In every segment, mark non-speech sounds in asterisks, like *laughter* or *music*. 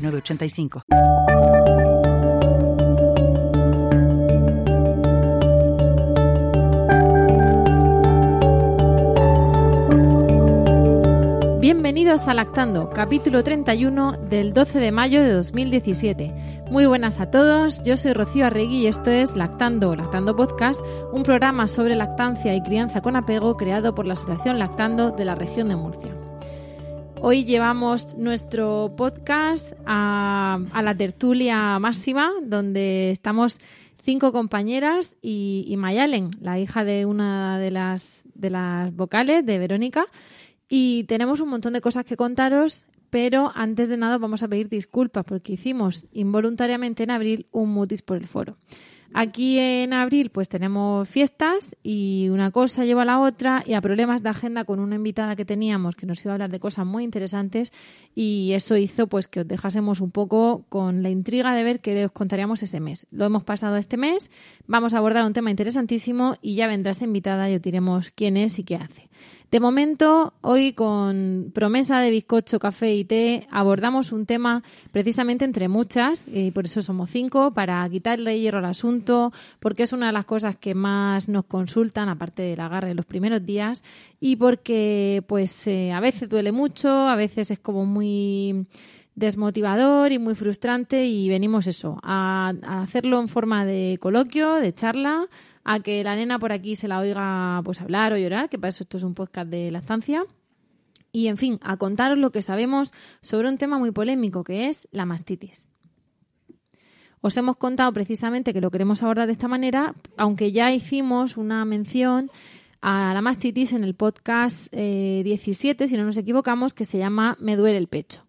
985. Bienvenidos a Lactando, capítulo 31 del 12 de mayo de 2017. Muy buenas a todos, yo soy Rocío Arregui y esto es Lactando, Lactando Podcast, un programa sobre lactancia y crianza con apego creado por la Asociación Lactando de la región de Murcia. Hoy llevamos nuestro podcast a, la tertulia máxima, donde estamos cinco compañeras y, Mayalen, la hija de una de las, de las vocales, de Verónica. Y tenemos un montón de cosas que contaros, pero antes de nada vamos a pedir disculpas porque hicimos involuntariamente en abril un mutis por el foro. Aquí en abril pues tenemos fiestas y una cosa lleva a la otra y a problemas de agenda con una invitada que teníamos que nos iba a hablar de cosas muy interesantes y eso hizo pues que os dejásemos un poco con la intriga de ver qué os contaríamos ese mes. Lo hemos pasado este mes, vamos a abordar un tema interesantísimo y ya vendrá invitada y os diremos quién es y qué hace. De momento, hoy con promesa de bizcocho, café y té, abordamos un tema precisamente entre muchas, y por eso somos cinco, para quitarle hierro al asunto, porque es una de las cosas que más nos consultan, aparte del agarre en los primeros días, y porque pues eh, a veces duele mucho, a veces es como muy desmotivador y muy frustrante y venimos eso, a hacerlo en forma de coloquio, de charla, a que la nena por aquí se la oiga pues hablar o llorar, que para eso esto es un podcast de lactancia. Y en fin, a contaros lo que sabemos sobre un tema muy polémico que es la mastitis. Os hemos contado precisamente que lo queremos abordar de esta manera, aunque ya hicimos una mención a la mastitis en el podcast 17, eh, si no nos equivocamos, que se llama Me duele el pecho.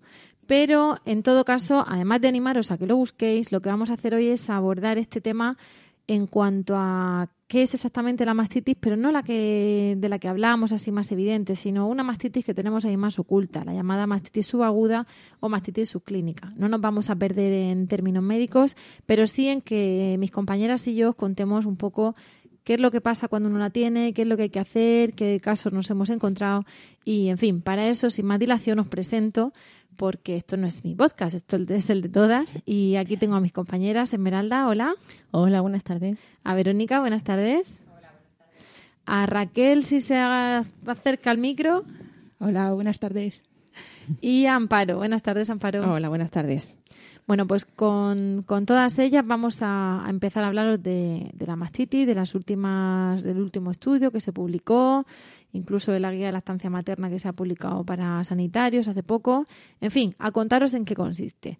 Pero en todo caso, además de animaros a que lo busquéis, lo que vamos a hacer hoy es abordar este tema en cuanto a qué es exactamente la mastitis, pero no la que de la que hablábamos así más evidente, sino una mastitis que tenemos ahí más oculta, la llamada mastitis subaguda o mastitis subclínica. No nos vamos a perder en términos médicos, pero sí en que mis compañeras y yo os contemos un poco qué es lo que pasa cuando uno la tiene, qué es lo que hay que hacer, qué casos nos hemos encontrado y, en fin, para eso, sin más dilación, os presento porque esto no es mi podcast, esto es el de todas. Y aquí tengo a mis compañeras. Esmeralda, hola. Hola, buenas tardes. A Verónica, buenas tardes. Hola, buenas tardes. A Raquel, si se acerca al micro. Hola, buenas tardes. Y a Amparo, buenas tardes, Amparo. Hola, buenas tardes. Bueno, pues con, todas ellas vamos a, empezar a hablaros de, de, la mastitis, de las últimas, del último estudio que se publicó incluso de la guía de la estancia materna que se ha publicado para sanitarios hace poco. En fin, a contaros en qué consiste.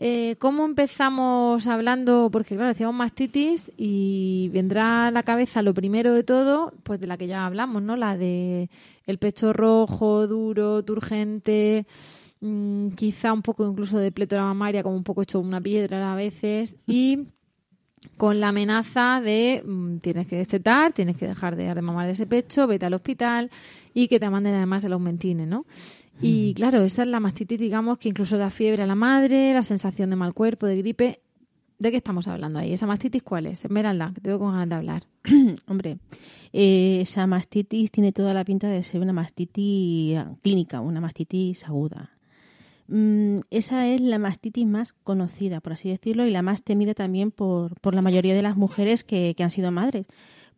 Eh, ¿Cómo empezamos hablando? Porque claro, decíamos mastitis y vendrá a la cabeza lo primero de todo, pues de la que ya hablamos, ¿no? La de el pecho rojo, duro, turgente, mm, quizá un poco incluso de plétora mamaria, como un poco hecho una piedra a veces, y con la amenaza de mm, tienes que destetar, tienes que dejar de, de mamar de ese pecho, vete al hospital y que te manden además el aumentine, ¿no? Y mm. claro, esa es la mastitis, digamos, que incluso da fiebre a la madre, la sensación de mal cuerpo, de gripe. ¿De qué estamos hablando ahí? ¿Esa mastitis cuál es? Esmeralda, que tengo con ganas de hablar. *clears throat* Hombre, eh, esa mastitis tiene toda la pinta de ser una mastitis clínica, una mastitis aguda. Mm, esa es la mastitis más conocida, por así decirlo, y la más temida también por, por la mayoría de las mujeres que, que han sido madres,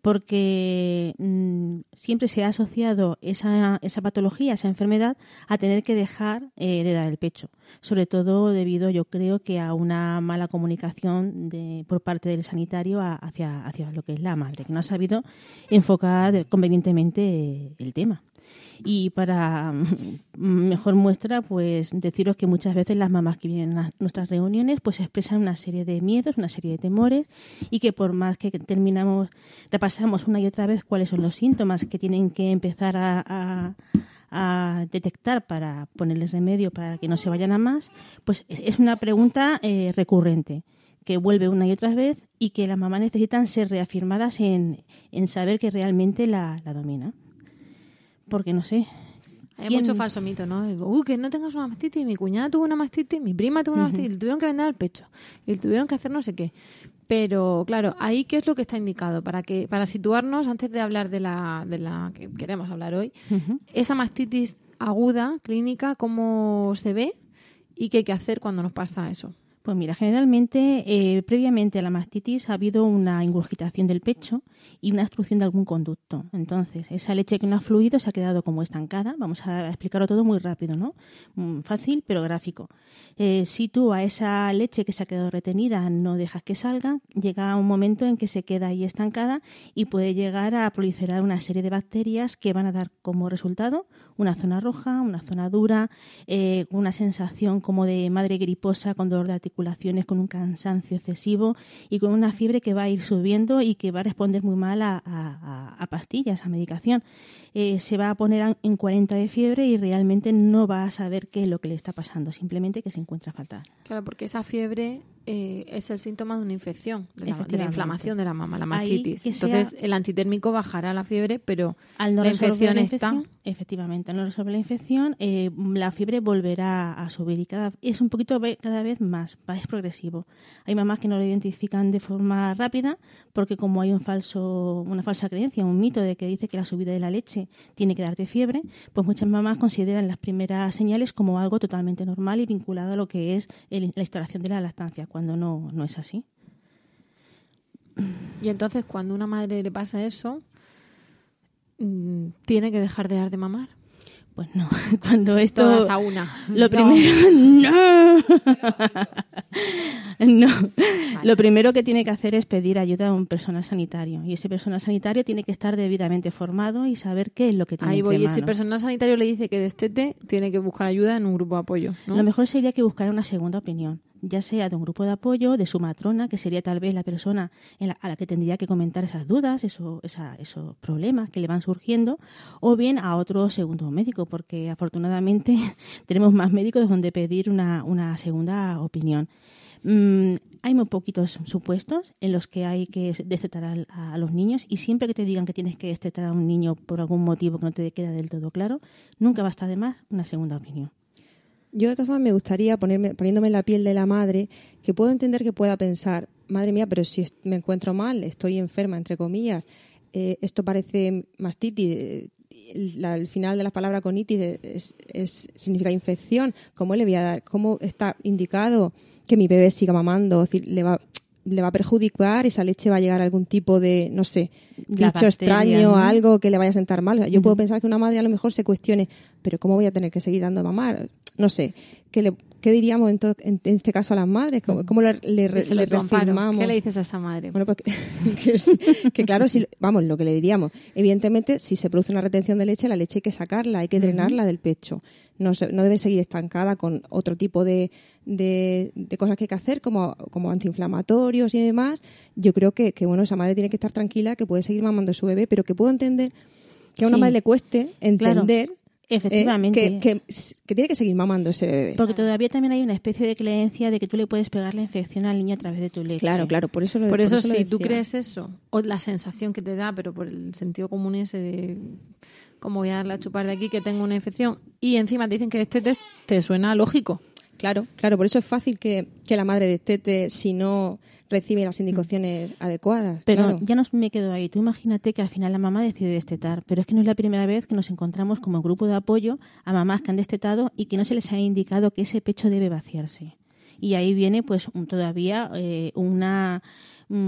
porque mm, siempre se ha asociado esa, esa patología, esa enfermedad, a tener que dejar eh, de dar el pecho, sobre todo debido, yo creo, que a una mala comunicación de, por parte del sanitario hacia, hacia lo que es la madre, que no ha sabido enfocar convenientemente el tema. Y para mm, mejor muestra, pues deciros que muchas veces las mamás que vienen a nuestras reuniones pues expresan una serie de miedos, una serie de temores y que por más que terminamos, repasamos una y otra vez cuáles son los síntomas que tienen que empezar a, detectar para ponerle remedio para que no se vayan a más, pues es una pregunta eh, recurrente que vuelve una y otra vez y que las mamás necesitan ser reafirmadas en, en saber que realmente la, la domina. Porque no sé, hay mucho falso mito, ¿no? Uy, que no tengas una mastitis, mi cuñada tuvo una mastitis, mi prima tuvo una mastitis, y le tuvieron que vender al pecho, y le tuvieron que hacer no sé qué. Pero, claro, ahí qué es lo que está indicado para que para situarnos antes de hablar de la, de la que queremos hablar hoy, esa mastitis aguda, clínica, cómo se ve y qué hay que hacer cuando nos pasa eso. Pues mira, generalmente eh, previamente a la mastitis ha habido una ingurgitación del pecho y una obstrucción de algún conducto. Entonces, esa leche que no ha fluido se ha quedado como estancada. Vamos a explicarlo todo muy rápido, ¿no? Mm, fácil, pero gráfico. Eh, si tú a esa leche que se ha quedado retenida no dejas que salga, llega un momento en que se queda ahí estancada y puede llegar a proliferar una serie de bacterias que van a dar como resultado una zona roja, una zona dura, eh, una sensación como de madre griposa con dolor de articulaciones, con un cansancio excesivo y con una fiebre que va a ir subiendo y que va a responder muy mal a, a pastillas, a medicación. Eh, se va a poner en 40 de fiebre y realmente no va a saber qué es lo que le está pasando, simplemente que se encuentra fatal. Claro, porque esa fiebre eh, es el síntoma de una infección, de la, inflamación de la mama, la mastitis. Entonces, el antitérmico bajará la fiebre, pero al no la infección la está. Efectivamente, no resolver la infección, eh, la fiebre volverá a subir y cada, es un poquito cada vez más, es progresivo. Hay mamás que no lo identifican de forma rápida porque como hay un falso, una falsa creencia, un mito de que dice que la subida de la leche tiene que darte fiebre, pues muchas mamás consideran las primeras señales como algo totalmente normal y vinculado a lo que es la instalación de la lactancia, cuando no, no es así. Y entonces, cuando una madre le pasa eso, mm, ¿tiene que dejar de dar de mamar? Pues no, *laughs* cuando esto... Todas a una. Lo primero... *laughs* ¡No! no. Lo primero que tiene que hacer es pedir ayuda a un personal sanitario. Y ese personal sanitario tiene que estar debidamente formado y saber qué es lo que tiene Ahí voy. Y ese personal sanitario le dice que destete, tiene que buscar ayuda en un grupo de apoyo. Lo mejor sería que buscara una segunda opinión ya sea de un grupo de apoyo, de su matrona, que sería tal vez la persona a la que tendría que comentar esas dudas, eso, esos problemas que le van surgiendo, o bien a otro segundo médico, porque afortunadamente *laughs* tenemos más médicos donde pedir una, segunda opinión. Mm, hay muy poquitos supuestos en los que hay que destetar a, a, los niños y siempre que te digan que tienes que destetar a un niño por algún motivo que no te queda del todo claro, nunca basta de más una segunda opinión. Yo de todas formas me gustaría ponerme, poniéndome en la piel de la madre, que puedo entender que pueda pensar, madre mía, pero si me encuentro mal, estoy enferma, entre comillas, eh, esto parece mastitis, el, final de la palabra conitis es, es, significa infección, ¿cómo le voy a dar? ¿Cómo está indicado que mi bebé siga mamando? Es le va, le va a perjudicar, esa leche va a llegar a algún tipo de, no sé, bicho extraño, algo que le vaya a sentar mal. Yo puedo pensar que una madre a lo mejor se cuestione, pero ¿cómo voy a tener que seguir dando mamar? no sé, ¿qué, le, qué diríamos en, este caso a las madres? ¿Cómo, le, le, reafirmamos? ¿Qué le dices a esa madre? Bueno, pues *laughs* que, claro, si, vamos, lo que le diríamos. Evidentemente, si se produce una retención de leche, la leche hay que sacarla, hay que drenarla del pecho. No, no debe seguir estancada con otro tipo de, de, cosas que hay que hacer, como, como antiinflamatorios y demás. Yo creo que, que, bueno, esa madre tiene que estar tranquila, que puede seguir mamando a su bebé, pero que puedo entender que a una madre le cueste entender Efectivamente. Eh, que, tiene que seguir mamando ese bebé. Porque todavía también hay una especie de creencia de que tú le puedes pegar la infección al niño a través de tu leche. Claro, claro, por eso lo Por, eso, si tú crees eso, o la sensación que te da, pero por el sentido común ese de cómo voy a darle a chupar de aquí que tengo una infección, y encima te dicen que este test te suena lógico. Claro, claro, por eso es fácil que, que la madre destete si no recibe las indicaciones adecuadas. Pero ya no me quedo ahí. Tú imagínate que al final la mamá decide destetar, pero es que no es la primera vez que nos encontramos como grupo de apoyo a mamás que han destetado y que no se les ha indicado que ese pecho debe vaciarse. Y ahí viene pues todavía eh, una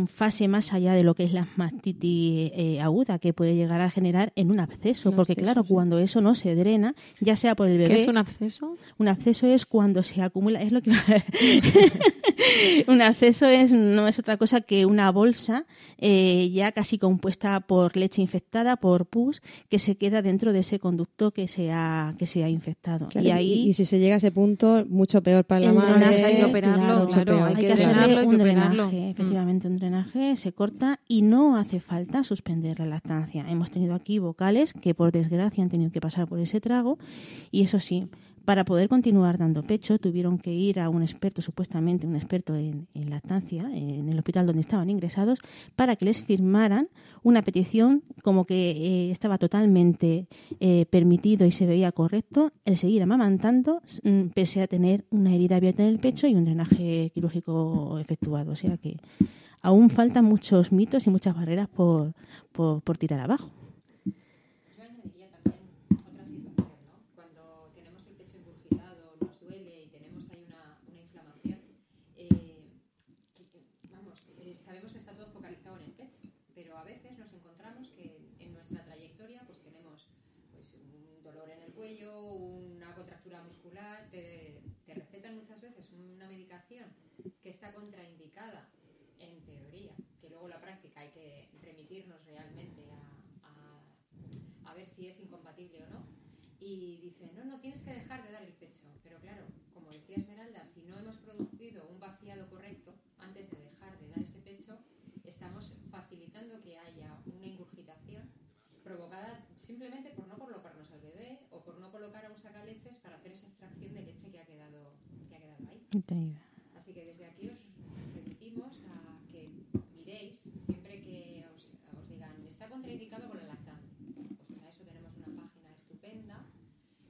fase más allá de lo que es la mastitis eh, aguda que puede llegar a generar en un absceso, porque claro, cuando eso no se drena, ya sea por el bebé. ¿Qué es un absceso? Un absceso es cuando se acumula, es lo que *laughs* un absceso es, no es otra cosa que una bolsa eh, ya casi compuesta por leche infectada, por pus, que se queda dentro de ese conducto que se ha, que se ha infectado. Claro, y ahí y si se llega a ese punto, mucho peor para la madre. hay que operarlo, claro, claro, hay hay que que hacerle drenarlo, hay que un operarlo. drenaje, Mm. Drenaje, se corta y no hace falta suspender la lactancia. Hemos tenido aquí vocales que por desgracia han tenido que pasar por ese trago y eso sí, para poder continuar dando pecho tuvieron que ir a un experto, supuestamente un experto en, en lactancia, en el hospital donde estaban ingresados, para que les firmaran una petición como que eh, estaba totalmente eh, permitido y se veía correcto el seguir amamantando mm, pese a tener una herida abierta en el pecho y un drenaje quirúrgico efectuado. O sea que aún faltan muchos mitos y muchas barreras por, por, por tirar abajo. Yo añadiría también otra situación, ¿no? Cuando tenemos el pecho engurgitado, nos duele y tenemos ahí una, una inflamación, eh, que- que, vamos, eh, sabemos que está todo focalizado en el pecho, pero a veces nos encontramos que en nuestra trayectoria pues tenemos pues, un dolor en el cuello, una contractura muscular, te, te recetan muchas veces una medicación que está contraindicada en teoría, que luego la práctica hay que remitirnos realmente a- ver si es incompatible o no. Y dice, no, no, tienes que dejar de dar el pecho. Pero claro, como decía Esmeralda, si no hemos producido un vaciado correcto antes de dejar de dar ese pecho, estamos facilitando que haya una ingurgitación provocada simplemente por no colocarnos al bebé o por no colocar a un sacaleches para hacer esa extracción de leche que ha quedado, que ha quedado ahí. Así que desde aquí os remitimos a que miréis siempre que os, os digan está contraindicado con la lactancia. Pues para eso tenemos una página estupenda,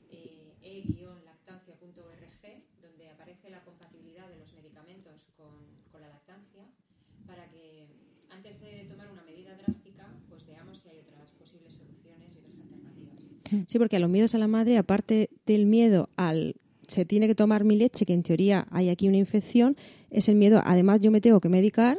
eh, e-lactancia.org, donde aparece la compatibilidad de los medicamentos con, con la lactancia, para que antes de tomar una medida drástica, pues veamos si hay otras posibles soluciones y otras alternativas. Sí, porque a los miedos a la madre, aparte del miedo al se tiene que tomar mi leche, que en teoría hay aquí una infección, es el miedo, además yo me tengo que medicar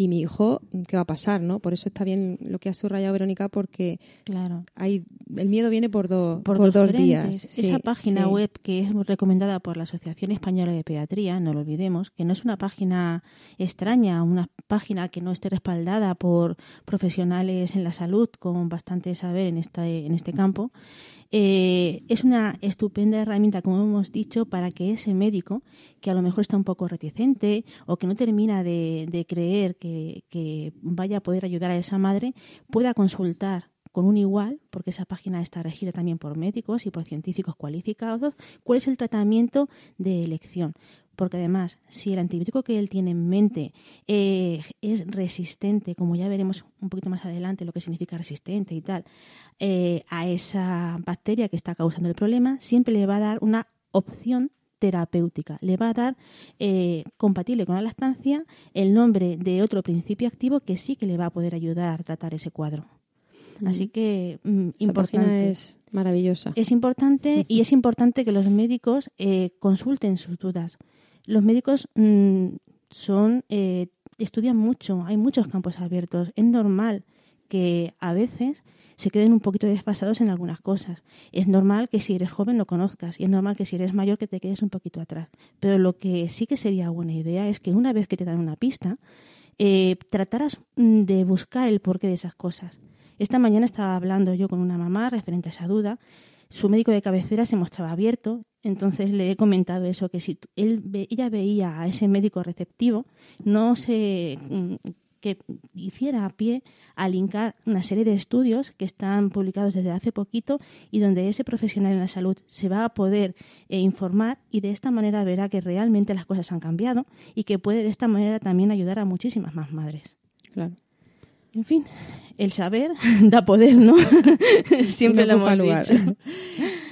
y mi hijo, ¿qué va a pasar? ¿no? Por eso está bien lo que ha subrayado Verónica, porque Claro. hay, el miedo viene por, do- por, por dos frentes. vías. Esa Sí, página sí. web que es recomendada por la Asociación Española de Pediatría, no lo olvidemos, que no es una página extraña, una página que no esté respaldada por profesionales en la salud con bastante saber en, esta, en este campo, eh, es una estupenda herramienta, como hemos dicho, para que ese médico, que a lo mejor está un poco reticente o que no termina de, creer que vaya a poder ayudar a esa madre, pueda consultar con un igual, porque esa página está regida también por médicos y por científicos cualificados, cuál es el tratamiento de elección. Porque además, si el antibiótico que él tiene en mente eh, es resistente, como ya veremos un poquito más adelante lo que significa resistente y tal, eh, a esa bacteria que está causando el problema, siempre le va a dar una opción terapéutica. Le va a dar, eh, compatible con la lactancia, el nombre de otro principio activo que sí que le va a poder ayudar a tratar ese cuadro. Así que, mm, Esa importante. es maravillosa. Es importante y *laughs* es importante que los médicos eh, consulten sus dudas. Los médicos mm, son eh, estudian mucho, hay muchos campos abiertos. Es normal que a veces se queden un poquito desfasados en algunas cosas. Es normal que si eres joven lo conozcas y es normal que si eres mayor que te quedes un poquito atrás. Pero lo que sí que sería buena idea es que una vez que te dan una pista, eh, trataras mm, de buscar el porqué de esas cosas. Esta mañana estaba hablando yo con una mamá referente a esa duda. Su médico de cabecera se mostraba abierto, entonces le he comentado eso, que si él ella veía a ese médico receptivo, no se mm, que hiciera a pie a linkar una serie de estudios que están publicados desde hace poquito y donde ese profesional en la salud se va a poder eh, informar y de esta manera verá que realmente las cosas han cambiado y que puede de esta manera también ayudar a muchísimas más madres. Claro. En fin, el saber *laughs* da poder, ¿no? *laughs* Siempre lo hemos ocupa dicho. lugar.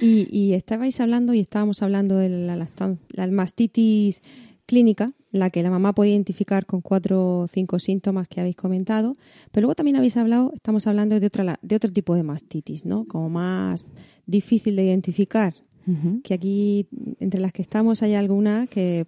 Y, y estabais hablando y estábamos hablando de la, mastitis clínica, la que la mamá puede identificar con cuatro o cinco síntomas que habéis comentado, pero luego también habéis hablado, estamos hablando de, otra, de otro tipo de mastitis, ¿no? Como más difícil de identificar, que aquí entre las que estamos hay alguna que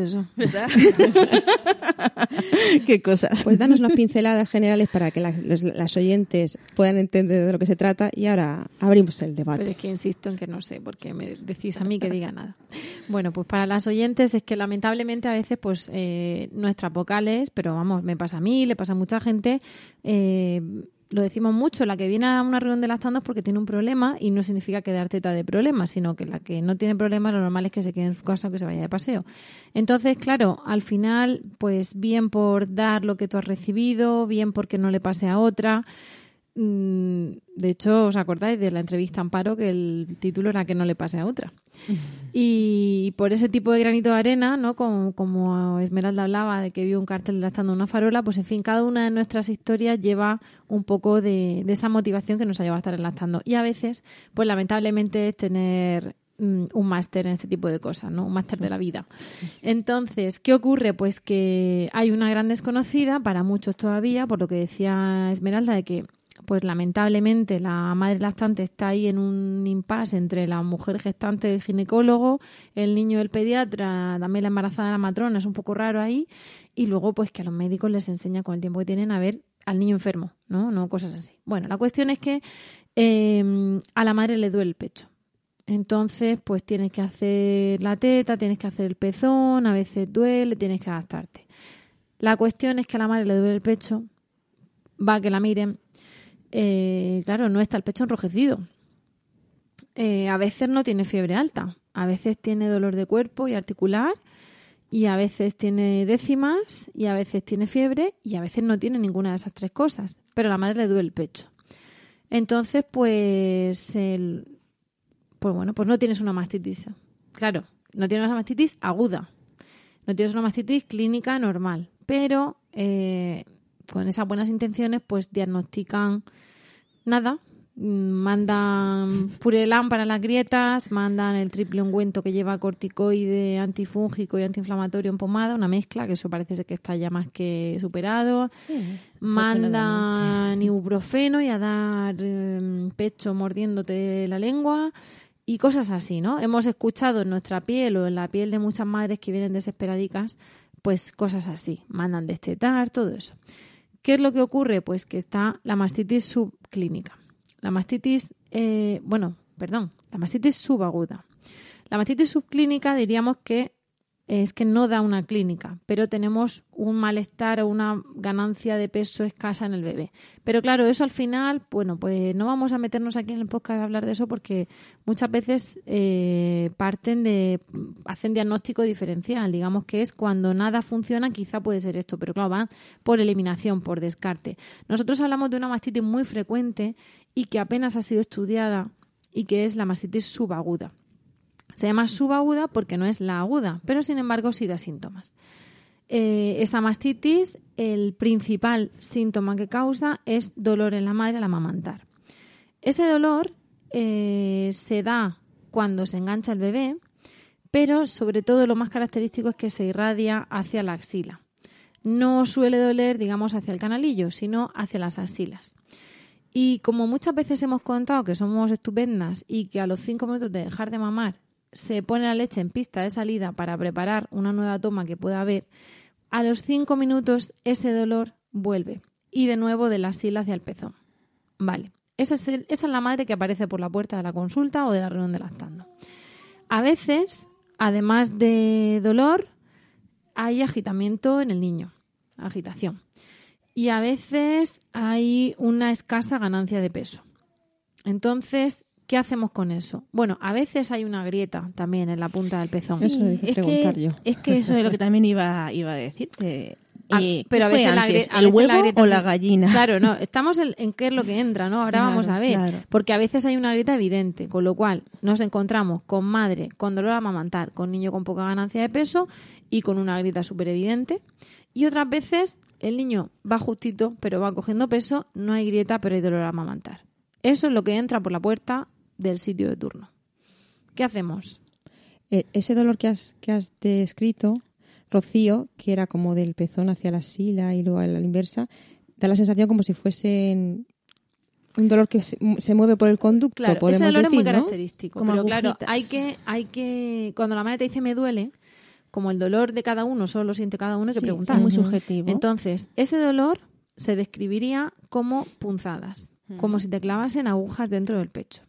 eso. *laughs* ¿Verdad? *laughs* Qué cosas. Pues danos unas pinceladas generales para que las, los- las oyentes puedan entender de lo que se trata y ahora abrimos el debate. Pero es que insisto en que no sé, porque me decís a mí que diga nada. Bueno, pues para las oyentes es que lamentablemente a veces pues eh, nuestras vocales, pero vamos, me pasa a mí, le pasa a mucha gente, eh, lo decimos mucho, la que viene a una reunión de lactando es porque tiene un problema y no significa quedar teta de problemas, sino que la que no tiene problemas lo normal es que se quede en su casa o que se vaya de paseo. Entonces, claro, al final, pues bien por dar lo que tú has recibido, bien porque no le pase a otra. Mm, De hecho, ¿os acordáis de la entrevista a Amparo que el título era que no le pase a otra? *laughs* Y por ese tipo de granito de arena, ¿no? Como, como Esmeralda hablaba de que vio un cartel lactando una farola, pues en fin, cada una de nuestras historias lleva un poco de, de esa motivación que nos ha llevado a estar lactando. Y a veces, pues lamentablemente es tener mm, un máster en este tipo de cosas, ¿no? Un máster de la vida. Entonces, ¿qué ocurre? Pues que hay una gran desconocida para muchos todavía, por lo que decía Esmeralda, de que pues lamentablemente la madre lactante está ahí en un impasse entre la mujer gestante y el ginecólogo, el niño y el pediatra, también la embarazada la matrona, es un poco raro ahí, y luego pues que a los médicos les enseña con el tiempo que tienen a ver al niño enfermo, ¿no? No cosas así. Bueno, la cuestión es que eh, a la madre le duele el pecho. Entonces, pues tienes que hacer la teta, tienes que hacer el pezón, a veces duele, tienes que adaptarte. La cuestión es que a la madre le duele el pecho, va a que la miren, eh, claro, no está el pecho enrojecido. Eh, a veces no tiene fiebre alta, a veces tiene dolor de cuerpo y articular, y a veces tiene décimas, y a veces tiene fiebre, y a veces no tiene ninguna de esas tres cosas, pero a la madre le duele el pecho. Entonces, pues, el, pues bueno, pues no tienes una mastitis. Claro, no tienes una mastitis aguda, no tienes una mastitis clínica normal, pero eh, con esas buenas intenciones, pues diagnostican nada, mandan purelán para las grietas, mandan el triple ungüento que lleva corticoide, antifúngico y antiinflamatorio en pomada, una mezcla, que eso parece ser que está ya más que superado. Mandan *laughs* ibuprofeno y a dar eh, pecho mordiéndote la lengua y cosas así, ¿no? Hemos escuchado en nuestra piel o en la piel de muchas madres que vienen desesperadicas, pues cosas así, mandan destetar, todo eso. ¿Qué es lo que ocurre? Pues que está la mastitis subclínica. La mastitis, eh, bueno, perdón, la mastitis subaguda. La mastitis subclínica diríamos que es que no da una clínica, pero tenemos un malestar o una ganancia de peso escasa en el bebé. Pero claro, eso al final, bueno, pues no vamos a meternos aquí en el podcast a hablar de eso porque muchas veces eh, parten de, hacen diagnóstico diferencial, digamos que es cuando nada funciona, quizá puede ser esto, pero claro, va por eliminación, por descarte. Nosotros hablamos de una mastitis muy frecuente y que apenas ha sido estudiada y que es la mastitis subaguda. Se llama subaguda porque no es la aguda, pero sin embargo sí da síntomas. Eh, mastitis, el principal síntoma que causa es dolor en la madre al amamantar. Ese dolor eh, se da cuando se engancha el bebé, pero sobre todo lo más característico es que se irradia hacia la axila. No suele doler, digamos, hacia el canalillo, sino hacia las axilas. Y como muchas veces hemos contado que somos estupendas y que a los cinco minutos de dejar de mamar se pone la leche en pista de salida para preparar una nueva toma que pueda haber, a los cinco minutos ese dolor vuelve y de nuevo de la axila hacia el pezón. Vale, esa es, esa es la madre que aparece por la puerta de la consulta o de la reunión de lactando. A veces, además de dolor, hay agitamiento en el niño, agitación. y a veces hay una escasa ganancia de peso. Entonces, ¿qué hacemos con eso? Bueno, a veces hay una grieta también en la punta del pezón. Eso hay que es preguntar que, yo. Es que eso es lo que también iba, iba a decirte. Ah, Eh, pero a ¿qué fue veces la antes, grie- a ¿El veces la huevo grieta o sí. la gallina? Claro, no, estamos en, en qué es lo que entra, ¿no? Ahora Claro, vamos a ver, claro. porque a veces hay una grieta evidente, con lo cual nos encontramos con madre con dolor a amamantar, con niño con poca ganancia de peso y con una grieta súper evidente. Y otras veces el niño va justito, pero va cogiendo peso, no hay grieta, pero hay dolor a amamantar. Eso es lo que entra por la puerta del sitio de turno. ¿Qué hacemos? Eh, ese dolor que has, que has descrito, Rocío, que era como del pezón hacia la sila y luego a la inversa, da la sensación como si fuesen un dolor que se, se mueve por el conducto, Claro, podemos ese dolor decir, es muy ¿no? característico. Como pero claro, agujitas. hay que, hay que, cuando la madre te dice me duele, como el dolor de cada uno solo lo siente cada uno, hay que Sí, preguntar. es muy subjetivo. Entonces, ese dolor se describiría como punzadas, como si te clavasen agujas dentro del pecho.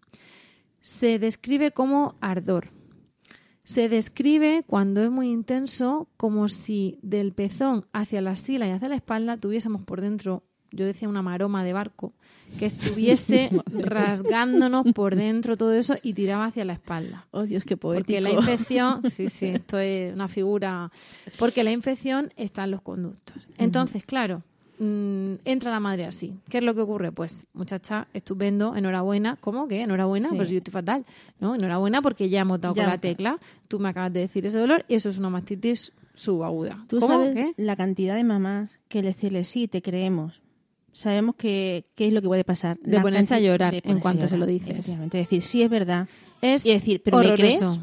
Se describe como ardor. Se describe cuando es muy intenso como si del pezón hacia la sila y hacia la espalda tuviésemos por dentro, yo decía una maroma de barco, que estuviese *laughs* rasgándonos por dentro todo eso y tiraba hacia la espalda. Oh, Dios, qué poético. Porque la infección, *laughs* sí, sí, esto es una figura, porque la infección está en los conductos. Entonces, claro, mm, entra la madre así. ¿Qué es lo que ocurre? Pues, muchacha, estupendo, enhorabuena. ¿Cómo que? Enhorabuena, Sí. pues yo estoy fatal. ¿no? Enhorabuena porque ya hemos dado Ya. con la tecla. Tú me acabas de decir ese dolor y eso es una mastitis subaguda. Tú ¿Cómo? sabes ¿Qué? la cantidad de mamás que decirle sí, te creemos. Sabemos que qué es lo que puede pasar. De La ponerse a llorar en cuanto se lo dices. Decir sí es verdad. Es y decir, ¿pero me horroroso. crees?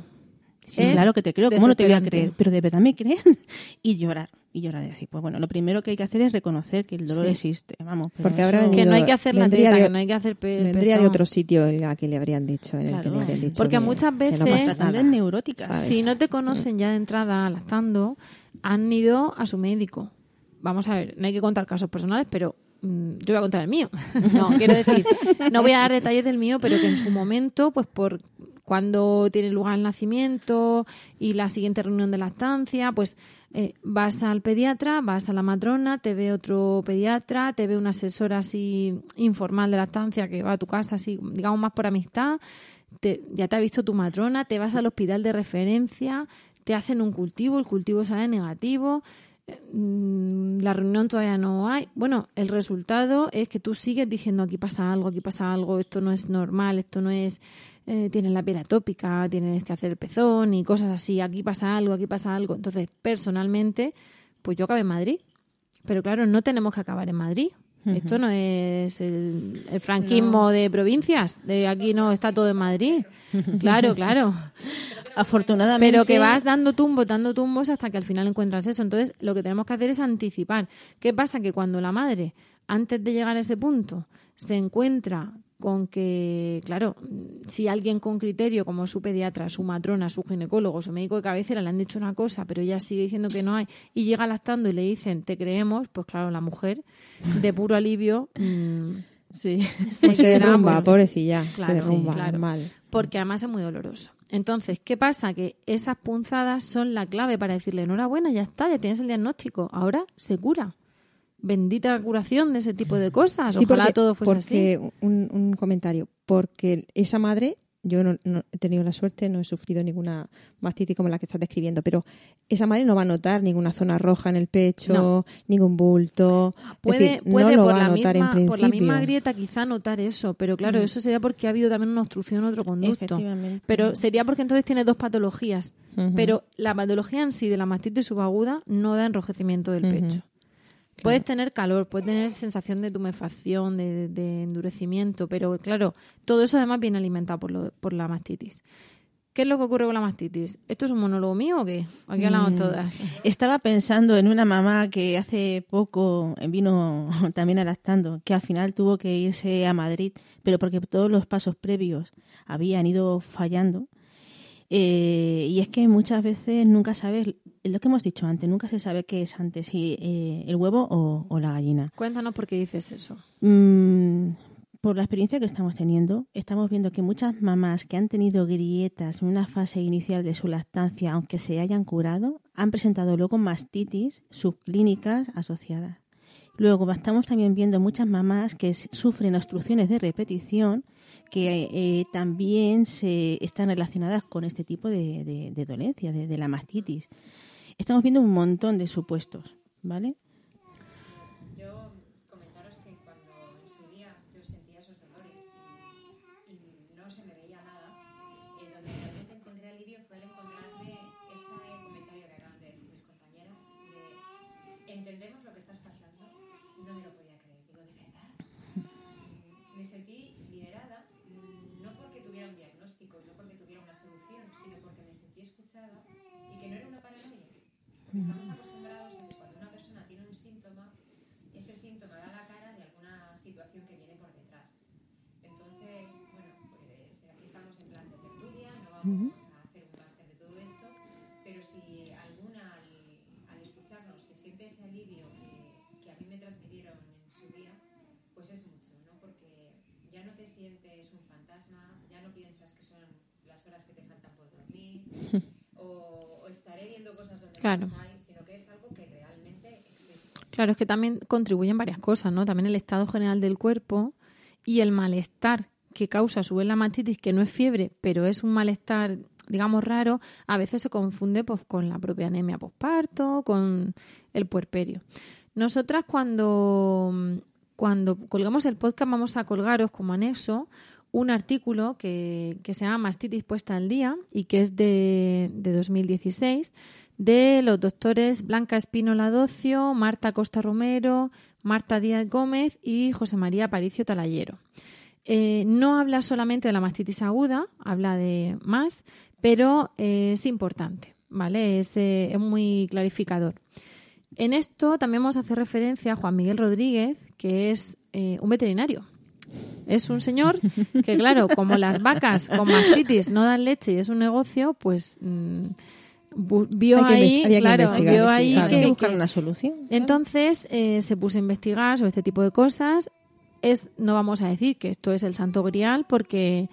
Sí, claro que te creo, ¿cómo no te voy a creer? Pero de verdad me crees. *laughs* y llorar, y llorar y decir, pues bueno, lo primero que hay que hacer es reconocer que el dolor Sí. existe, vamos. Porque eso- Que no hay que hacer la teta, de- que no hay que hacer pe- Vendría de otro sitio a que le habrían dicho, en el que le habrían dicho Porque que- muchas que no veces- Bastante nada. neuróticas. ¿sabes? Si no te conocen ya de entrada lactando, han ido a su médico. Vamos a ver, no hay que contar casos personales, pero mm, yo voy a contar el mío. *laughs* no, quiero decir, no voy a dar detalles del mío, pero que en su momento, pues por cuando tiene lugar el nacimiento y la siguiente reunión de lactancia, pues eh, vas al pediatra, vas a la matrona, te ve otro pediatra, te ve una asesora así informal de lactancia que va a tu casa, así, digamos, más por amistad, te- ya te ha visto tu matrona, te vas al hospital de referencia, te hacen un cultivo, el cultivo sale negativo, eh, mm, la reunión todavía no hay. Bueno, el resultado es que tú sigues diciendo aquí pasa algo, aquí pasa algo, esto no es normal, esto no es, eh, tienes la piel atópica, tienes que hacer el pezón y cosas así, aquí pasa algo, aquí pasa algo. Entonces, personalmente, pues yo acabé en Madrid. Pero claro, no tenemos que acabar en Madrid. Esto no es el, el franquismo de provincias, de aquí no está todo en Madrid. *laughs* Claro, claro. Afortunadamente. Pero que vas dando tumbos, dando tumbos hasta que al final encuentras eso. Entonces, lo que tenemos que hacer es anticipar. ¿Qué pasa? Que cuando la madre, antes de llegar a ese punto, se encuentra con que, claro, si alguien con criterio, como su pediatra, su matrona, su ginecólogo, su médico de cabecera, le han dicho una cosa, pero ella sigue diciendo que no hay, y llega lactando y le dicen, te creemos, pues claro, la mujer, de puro alivio, mm, Sí. se, Pues se derrumba, pobrecilla, Claro, se derrumba, claro. normal. porque además es muy doloroso. Entonces, ¿qué pasa? Que esas punzadas son la clave para decirle, enhorabuena, ya está, ya tienes el diagnóstico, ahora se cura. Bendita curación de ese tipo de cosas. Sí, Ojalá porque, todo fuese porque así. Un, un comentario, porque esa madre, yo no, no he tenido la suerte, no he sufrido ninguna mastitis como la que estás describiendo, pero esa madre no va a notar ninguna zona roja en el pecho, No. ningún bulto, es Puede, decir, puede no lo por, va a la notar misma, en por la misma grieta quizá notar eso, pero claro, Mm. eso sería porque ha habido también una obstrucción en otro conducto. Efectivamente. Pero sería porque entonces tiene dos patologías. Pero la patología en sí de la mastitis subaguda no da enrojecimiento del pecho. Puedes tener calor, puedes tener sensación de tumefacción, de, de endurecimiento, pero claro, todo eso además viene alimentado por, lo- por la mastitis. ¿Qué es lo que ocurre con la mastitis? ¿Esto es un monólogo mío o qué? Aquí hablamos Mm. todas. Estaba pensando en una mamá que hace poco vino *laughs* también adaptando, que al final tuvo que irse a Madrid, pero porque todos los pasos previos habían ido fallando. Eh, y es que muchas veces nunca sabes, lo que hemos dicho antes, nunca se sabe qué es antes, si eh, el huevo o, o la gallina. Cuéntanos por qué dices eso. Mm, por la experiencia que estamos teniendo, estamos viendo que muchas mamás que han tenido grietas en una fase inicial de su lactancia, aunque se hayan curado, han presentado luego mastitis subclínicas asociadas. Luego estamos también viendo muchas mamás que sufren obstrucciones de repetición que eh, también se están relacionadas con este tipo de, de, dolencia, de la mastitis. Estamos viendo un montón de supuestos, ¿vale? Yo comentaros que cuando en su día yo sentía esos dolores y, y no se me veía nada, eh, donde realmente encontré alivio fue el encontrarme ese comentario que acaban de decir mis compañeras de entendemos lo que estás pasando, no me lo podía creer, digo, ¿de verdad? Mm, Me sentí liberada, mm, no porque tuviera un diagnóstico, no porque tuviera una solución, sino porque me sentí escuchada y que no era una paranoia. Porque estamos acostumbrados a que cuando una persona tiene un síntoma, ese síntoma da la cara de alguna situación que viene por detrás. Entonces, bueno, pues aquí estamos en plan de tertulia, no vamos a hacer un máster de todo esto, pero si alguna al, al escucharnos se siente ese alivio que, que a mí me transmitieron en su día, pues es mucho, ¿no? Porque ya no te sientes un fantasma, ya no piensas que son las horas que te faltan por dormir, *laughs* o, o estaré viendo cosas donde Claro. no hay, sino que es algo que realmente existe. Claro, es que también contribuyen varias cosas, ¿no? También el estado general del cuerpo y el malestar que causa a su vez la mastitis, que no es fiebre, pero es un malestar, digamos, raro, a veces se confunde pues, con la propia anemia posparto, con el puerperio. Nosotras cuando, cuando colgamos el podcast vamos a colgaros como anexo un artículo que, que se llama Mastitis puesta al día y que es de, de 2016 de los doctores Blanca Espínola Docio, Marta Costa Romero, Marta Díaz Gómez y José María Paricio Talayero. Eh, no habla solamente de la mastitis aguda, habla de más, pero eh, es importante, ¿vale? Es, eh, es muy clarificador. En esto también vamos a hacer referencia a Juan Miguel Rodríguez, que es eh, un veterinario. Es un señor que, claro, como las vacas con mastitis no dan leche y es un negocio, pues vio ahí, claro, vio ahí que, Hay que buscar una solución. entonces eh, se puso a investigar sobre este tipo de cosas. Es, no vamos a decir que esto es el santo grial porque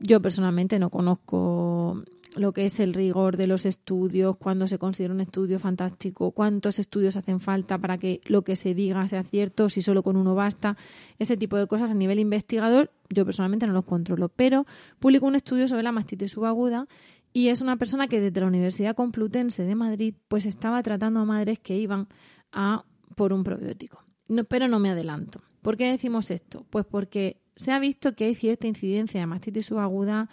yo personalmente no conozco lo que es el rigor de los estudios, cuándo se considera un estudio fantástico, cuántos estudios hacen falta para que lo que se diga sea cierto, si solo con uno basta, ese tipo de cosas a nivel investigador, yo personalmente no los controlo, pero publicó un estudio sobre la mastitis subaguda y es una persona que desde la Universidad Complutense de Madrid pues estaba tratando a madres que iban a por un probiótico. No, pero no me adelanto. ¿Por qué decimos esto? Pues porque se ha visto que hay cierta incidencia de mastitis subaguda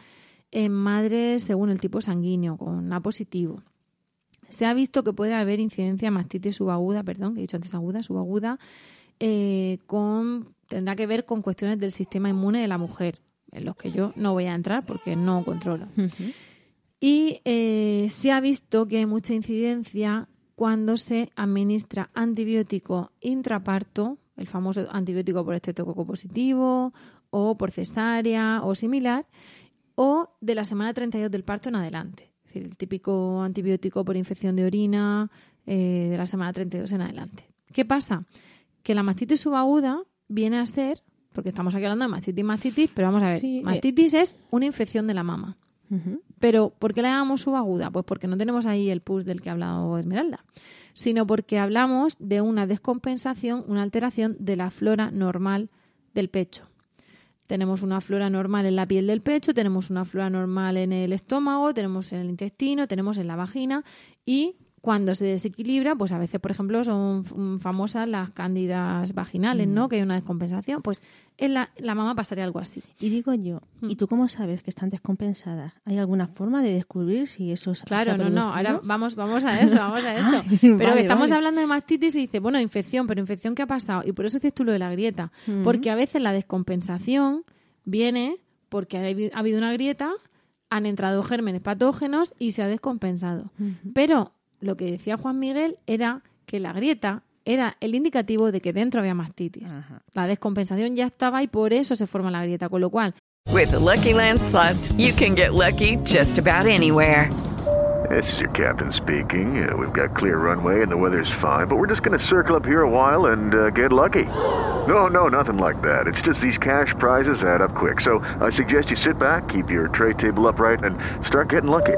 en madres según el tipo sanguíneo, con A positivo. Se ha visto que puede haber incidencia de mastitis subaguda, perdón, que he dicho antes aguda, subaguda, eh, con, tendrá que ver con cuestiones del sistema inmune de la mujer, en los que yo no voy a entrar porque no controlo. Y eh, se ha visto que hay mucha incidencia cuando se administra antibiótico intraparto, el famoso antibiótico por estreptococo positivo o por cesárea o similar, o de la semana 32 del parto en adelante. Es decir, el típico antibiótico por infección de orina eh, de la semana 32 en adelante. ¿Qué pasa? Que la mastitis subaguda viene a ser, porque estamos aquí hablando de mastitis, mastitis, pero vamos a ver, Sí, eh. mastitis es una infección de la mama. Pero ¿por qué la llamamos subaguda? Pues porque no tenemos ahí el pus del que ha hablado Esmeralda, sino porque hablamos de una descompensación, una alteración de la flora normal del pecho. Tenemos una flora normal en la piel del pecho, tenemos una flora normal en el estómago, tenemos en el intestino, tenemos en la vagina y cuando se desequilibra, pues a veces, por ejemplo, son mm, famosas las cándidas vaginales, ¿no? Que hay una descompensación. Pues en la, la mama pasaría algo así. Y digo yo, Mm. ¿y tú cómo sabes que están descompensadas? ¿Hay alguna forma de descubrir si eso se Claro, se ha no, no, ahora vamos, vamos a eso, vamos a *laughs* eso. Ay, Pero vale, estamos vale. hablando de mastitis y dice, bueno, infección, pero infección ¿qué ha pasado? Y por eso dices tú lo de la grieta. Porque a veces la descompensación viene porque ha habido una grieta, han entrado gérmenes patógenos y se ha descompensado. Pero lo que decía Juan Miguel era que la grieta era el indicativo de que dentro había mastitis. Ajá. La descompensación ya estaba y por eso se forma la grieta. Con lo cual, With the Lucky Land slots, you can get lucky just about anywhere. This is your captain speaking. Uh, we've got clear runway and the weather's fine, but we're just going to circle up here a while and uh, get lucky. No, no, nothing like that. It's just these cash prizes add up quick. So I suggest you sit back, keep your tray table upright, and start getting lucky.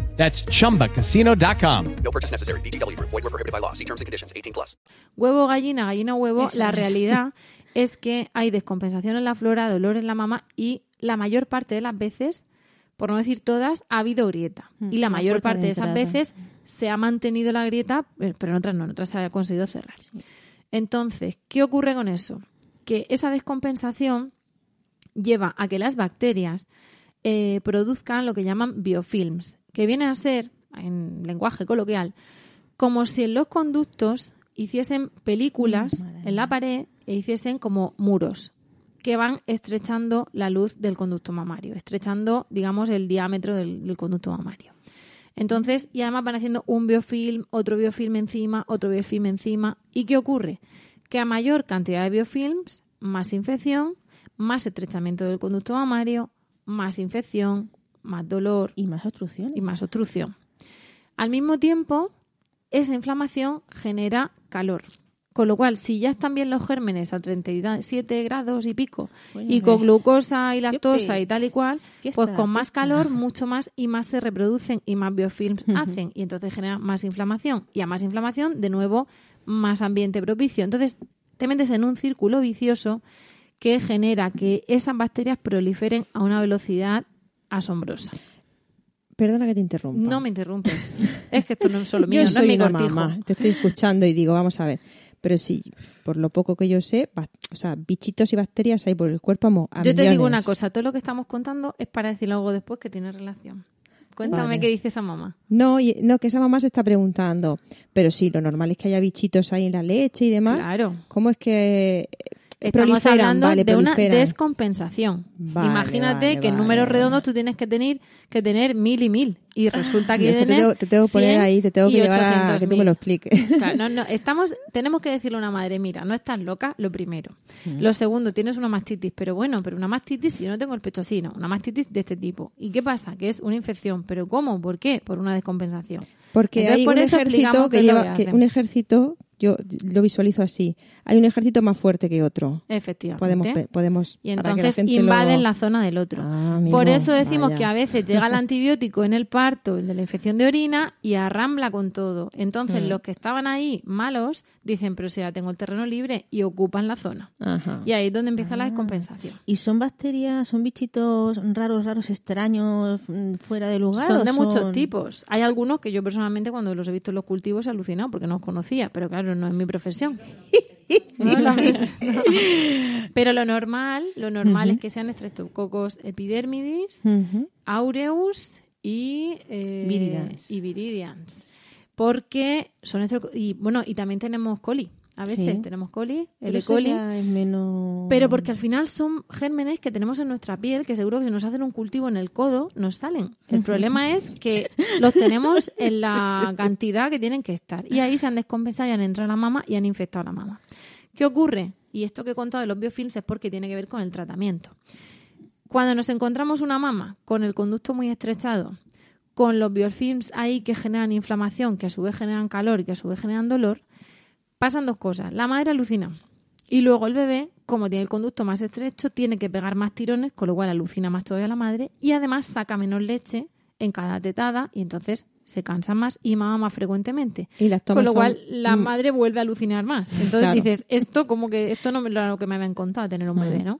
That's chumbacasino.com. No purchase necessary. VGW Group. Void were prohibited by law. See terms and conditions. 18 plus. Huevo, gallina, gallina, huevo. Eso la es. realidad *laughs* es que hay descompensación en la flora, dolor en la mama y la mayor parte de las veces, por no decir todas, ha habido grieta. Mm, Y la mayor parte de esas veces se ha mantenido la grieta, eh, pero en otras no, en otras se ha conseguido cerrar. Entonces, ¿qué ocurre con eso? Que esa descompensación lleva a que las bacterias eh, produzcan lo que llaman biofilms, que vienen a ser, en lenguaje coloquial, como si en los conductos hiciesen películas en la pared e hiciesen como muros que van estrechando la luz del conducto mamario, estrechando, digamos, el diámetro del, del conducto mamario. Entonces, y además van haciendo un biofilm, otro biofilm encima, otro biofilm encima. ¿Y qué ocurre? Que a mayor cantidad de biofilms, más infección, más estrechamiento del conducto mamario, más infección, más dolor Y más obstrucciones. y más obstrucción. Al mismo tiempo, esa inflamación genera calor. Con lo cual, si ya están bien los gérmenes a 37 grados y pico Bueno, y con glucosa y lactosa y tal y cual, Fiesta, pues con más fiesta. calor, mucho más y más se reproducen y más biofilms *laughs* hacen y entonces genera más inflamación. Y a más inflamación, de nuevo, más ambiente propicio. Entonces, te metes en un círculo vicioso que genera que esas bacterias proliferen a una velocidad asombrosa. Perdona que te interrumpa. No me interrumpes. es que esto no es solo *laughs* mío, yo no soy es mi una mamá, te estoy escuchando y digo, vamos a ver. Pero sí, por lo poco que yo sé, o sea, bichitos y bacterias hay por el cuerpo amo- Yo te digo una cosa, todo lo que estamos contando es para decir algo después que tiene relación. Cuéntame Vale. qué dice esa mamá. No, no, que esa mamá se está preguntando. Pero sí, lo normal es que haya bichitos ahí en la leche y demás. Claro. ¿Cómo es que Estamos hablando Vale, de una descompensación. Vale, Imagínate vale, que en números redondos tú tienes que tener que tener mil y mil y *gasps* resulta que te tengo, te tengo que poner 100 ahí, te tengo que llevar a que tú me 800.000. lo expliques. Claro, no, no, *laughs* estamos, tenemos que decirle a una madre, mira, no estás loca, lo primero. Lo segundo, tienes una mastitis, pero bueno, pero una mastitis, si yo no tengo el pecho así, no, una mastitis de este tipo. ¿Y qué pasa? Que es una infección, pero ¿cómo? ¿Por qué? Por una descompensación. Porque Entonces, hay por un ejército que lleva, que un ejército, yo lo visualizo así. Hay un ejército más fuerte que otro. Efectivamente. Podemos, Y la entonces invaden lo- la zona del otro. Ah, amigo, Por eso decimos vaya. que a veces llega el *laughs* antibiótico en el parto, el de la infección de orina, y arrambla con todo. Entonces Mm. los que estaban ahí malos dicen, pero si ya tengo el terreno libre, y ocupan la zona. Ajá. Y ahí es donde empieza Ah. la descompensación. ¿Y son bacterias, son bichitos raros, raros, extraños, mm, fuera de lugar? Son de muchos tipos. Hay algunos que yo personalmente cuando los he visto en los cultivos he alucinado porque no los conocía, pero claro, no es mi profesión. *laughs* *laughs* No. *laughs* Pero lo normal, lo normal es que sean estreptococos epidermidis, aureus y eh, Viridians. y viridians. Porque son y bueno, y también tenemos coli. A veces Sí. tenemos coli, el E. coli. es menos... Pero porque al final son gérmenes que tenemos en nuestra piel que seguro que si nos hacen un cultivo en el codo nos salen. El problema es que los tenemos en la cantidad que tienen que estar. Y ahí se han descompensado y han entrado a la mama y han infectado a la mama. ¿Qué ocurre? Y esto que he contado de los biofilms es porque tiene que ver con el tratamiento. Cuando nos encontramos una mama con el conducto muy estrechado, con los biofilms ahí que generan inflamación, que a su vez generan calor y que a su vez generan dolor, pasan dos cosas. La madre alucina y luego el bebé, como tiene el conducto más estrecho, tiene que pegar más tirones, con lo cual alucina más todavía la madre y además saca menos leche en cada tetada y entonces se cansa más y mama más frecuentemente. Y las tomas Con lo son- cual la mm. madre vuelve a alucinar más. Entonces Claro. dices, esto como que esto no es lo que me habían contado tener un bebé, ¿no?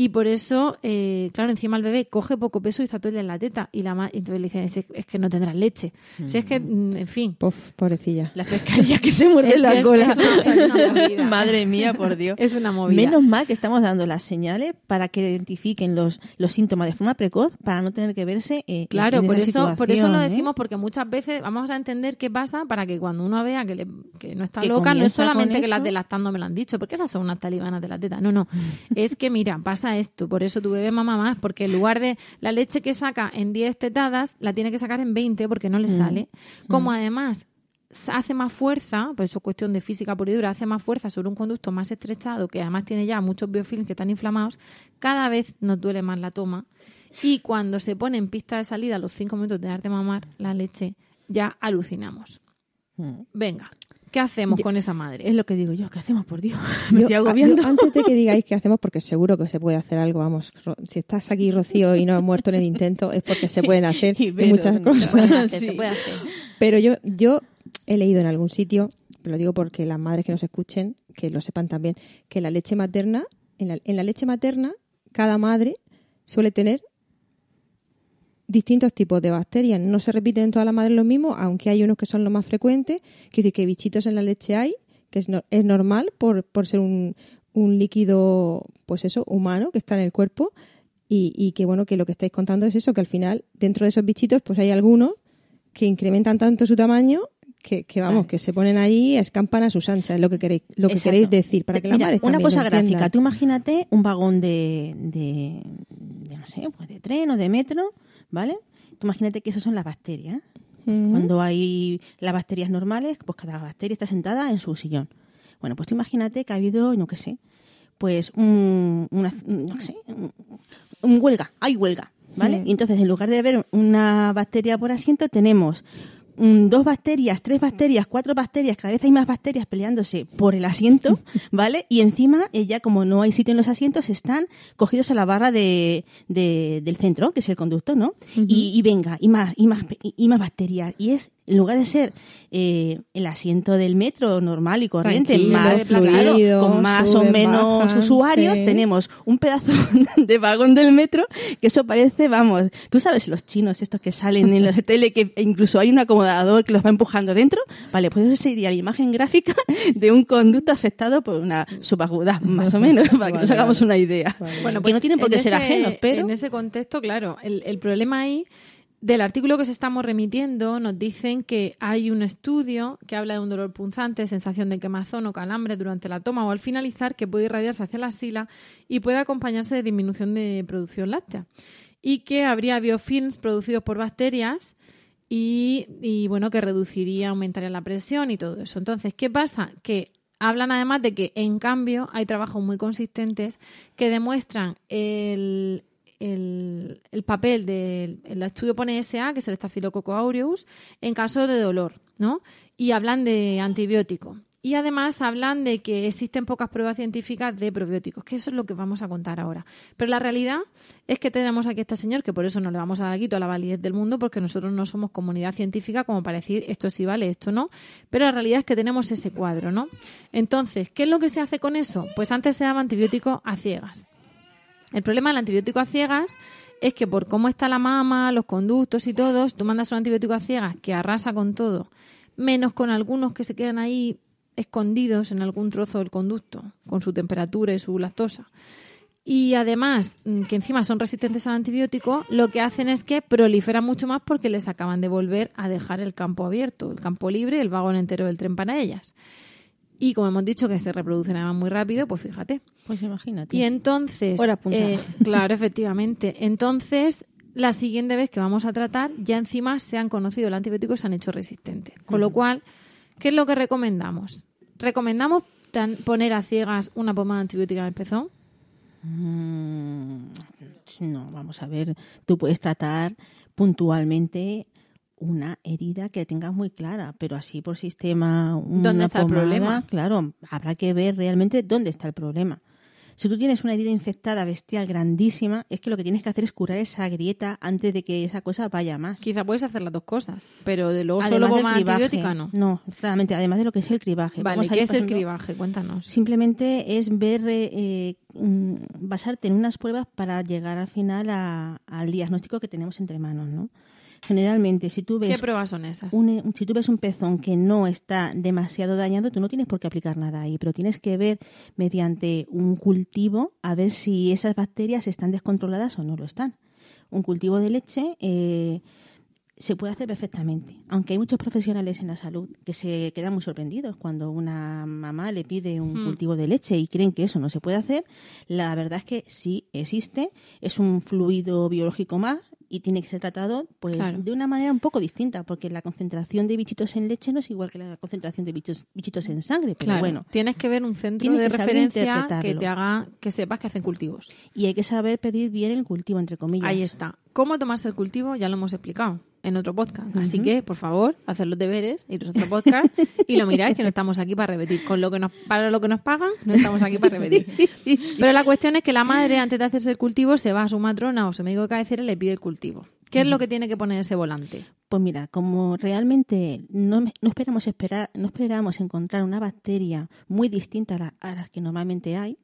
Y por eso, eh, claro, encima el bebé coge poco peso y está todo el día en la teta y la ma- y entonces le dicen, es, es que no tendrás leche. Si es que, mm, en fin. Pof, pobrecilla. La pescadilla que se muerde *laughs* Es la es- cola. es una- *laughs* es una movida. Madre mía, por Dios. Es una movida. Menos mal que estamos dando las señales para que identifiquen los, los síntomas de forma precoz para no tener que verse eh, Claro, en por esa eso, por eso lo ¿eh? decimos, porque muchas muchas veces vamos a entender qué pasa para que cuando uno vea que, le- que no está Que loca, no es solamente que las eso. de lactando me lo han dicho, porque esas son unas talibanas de la teta. No, no. *laughs* es que, mira, pasa esto. Por eso tu bebé mama más, porque en lugar de la leche que saca en 10 tetadas, la tiene que sacar en 20 porque no le sale. Como además s- hace más fuerza, pues eso es cuestión de física pura y dura, hace más fuerza sobre un conducto más estrechado, que además tiene ya muchos biofilms que están inflamados, cada vez nos duele más la toma. Y cuando se pone en pista de salida a los 5 minutos de darte mamar la leche, ya alucinamos. Venga, ¿qué hacemos con esa madre? Es lo que digo yo, ¿qué hacemos, por Dios? *laughs* Me Yo- estoy a- agobiando. yo antes de que *laughs* digáis qué hacemos, porque seguro que se puede hacer algo, vamos, si estás aquí, Rocío, y no has muerto en el intento, es porque se pueden hacer Y muchas cosas. Se puede hacer, Sí. se puede hacer. Pero yo, yo he leído en algún sitio, lo digo porque las madres que nos escuchen, que lo sepan también, que la leche materna, en la, en la leche materna, cada madre suele tener distintos tipos de bacterias. No se repiten en todas las madres los mismos, aunque hay unos que son los más frecuentes. Quiere decir que bichitos en la leche hay, que es, no- es normal por, por ser un, un líquido, pues eso, humano que está en el cuerpo. Y, y que bueno, que lo que estáis contando es eso, que al final, dentro de esos bichitos, pues hay algunos que incrementan tanto su tamaño que, que vamos, que se ponen ahí, escampan a sus anchas, es lo que queréis, lo que Exacto. queréis decir, para que madres Una cosa lo gráfica. Tú imagínate un vagón de, de, de, no sé, pues de tren o de metro, ¿vale? Tú imagínate que esas son las bacterias. Cuando hay las bacterias normales, pues cada bacteria está sentada en su sillón. Bueno, pues tú imagínate que ha habido, no qué sé, pues un, una, no sé, un, un huelga, hay huelga, ¿vale? Mm. Y entonces en lugar de haber una bacteria por asiento, tenemos dos bacterias, tres bacterias, cuatro bacterias, cada vez hay más bacterias peleándose por el asiento, *laughs* ¿vale? Y encima, ella, como no hay sitio en los asientos, están cogidos a la barra de, de- del centro, que es el conducto, ¿no? y, y venga, y más, y más, y más bacterias. Y es, en lugar de ser eh, el asiento del metro normal y corriente, Tranquilo, más fluido, con más o menos bajan, usuarios, sí. tenemos un pedazo *laughs* de vagón del metro que eso parece, vamos, tú sabes los chinos estos que salen en los *laughs* de tele que incluso hay un acomodador que los va empujando dentro, vale, pues eso sería la imagen gráfica *laughs* de un conducto afectado por una subaguda, más o menos, para que nos hagamos vale. una idea. Bueno, que no tienen por qué ser ese- ajenos, pero En ese contexto, claro, el, el problema ahí del artículo que se estamos remitiendo nos dicen que hay un estudio que habla de un dolor punzante, sensación de quemazón o calambre durante la toma o al finalizar que puede irradiarse hacia la axila y puede acompañarse de disminución de producción láctea. Y que habría biofilms producidos por bacterias y, y, bueno, que reduciría, aumentaría la presión y todo eso. Entonces, ¿qué pasa? Que hablan además de que, en cambio, hay trabajos muy consistentes que demuestran el, el, el papel del el estudio pone SA, que es el Staphylococcus aureus, en caso de dolor, ¿no? Y hablan de antibiótico. Y además hablan de que existen pocas pruebas científicas de probióticos, que eso es lo que vamos a contar ahora. Pero la realidad es que tenemos aquí a este señor, que por eso no le vamos a dar aquí toda la validez del mundo, porque nosotros no somos comunidad científica como para decir esto sí vale, esto no. Pero la realidad es que tenemos ese cuadro, ¿no? Entonces, ¿qué es lo que se hace con eso? Pues antes se daba antibiótico a ciegas. El problema del antibiótico a ciegas es que por cómo está la mama, los conductos y todos, tú mandas un antibiótico a ciegas que arrasa con todo, menos con algunos que se quedan ahí escondidos en algún trozo del conducto, con su temperatura y su lactosa. Y además, mm, que encima son resistentes al antibiótico, lo que hacen es que proliferan mucho más porque les acaban de volver a dejar el campo abierto, el campo libre, el vagón entero del tren para ellas. Y como hemos dicho que se reproducen además muy rápido, pues fíjate. pues imagínate. Y entonces, Hora punta. eh, claro, efectivamente. Entonces, la siguiente vez que vamos a tratar, ya encima se han conocido el antibiótico y se han hecho resistentes. Con lo cual, ¿qué es lo que recomendamos? ¿Recomendamos poner a ciegas una pomada antibiótica en el pezón? Mm, No, vamos a ver, tú puedes tratar puntualmente una herida que tengas muy clara, pero así por sistema una ¿Dónde está el problema? Claro, habrá que ver realmente dónde está el problema. Si tú tienes una herida infectada bestial grandísima, es que lo que tienes que hacer es curar esa grieta antes de que esa cosa vaya más. Quizá puedes hacer las dos cosas, pero de luego Además solo cribaje. antibiótica no. No, claramente, además de lo que es el cribaje. Vale, Vamos a ¿qué es el cribaje? Cuéntanos. Simplemente es ver, eh, eh, mm, basarte en unas pruebas para llegar al final a- al diagnóstico que tenemos entre manos, ¿no? Generalmente, si tú ves ¿Qué pruebas son esas? un, si tú ves un pezón que no está demasiado dañado, tú no tienes por qué aplicar nada ahí, pero tienes que ver mediante un cultivo a ver si esas bacterias están descontroladas o no lo están. Un cultivo de leche, eh, se puede hacer perfectamente, aunque hay muchos profesionales en la salud que se quedan muy sorprendidos cuando una mamá le pide un Hmm. cultivo de leche y creen que eso no se puede hacer. La verdad es que sí existe, es un fluido biológico más y tiene que ser tratado pues Claro. de una manera un poco distinta, porque la concentración de bichitos en leche no es igual que la concentración de bichos, bichitos en sangre, pero Claro, bueno, tienes que ver un centro de referencia que te haga que sepas que hacen cultivos. y hay que saber pedir bien el cultivo entre comillas. Ahí está. ¿Cómo tomarse el cultivo? Ya lo hemos explicado en otro podcast. Así que, por favor, haced los deberes, iros a otro podcast y lo miráis, que no estamos aquí para repetir. Con lo que nos, para lo que nos pagan, no estamos aquí para repetir. *laughs* Pero la cuestión es que la madre, antes de hacerse el cultivo, se va a su matrona o su médico de cabecera y le pide el cultivo. ¿Qué es lo que tiene que poner ese volante? Pues mira, como realmente no, no esperamos esperar, no esperamos encontrar una bacteria muy distinta a, la- a las que normalmente hay,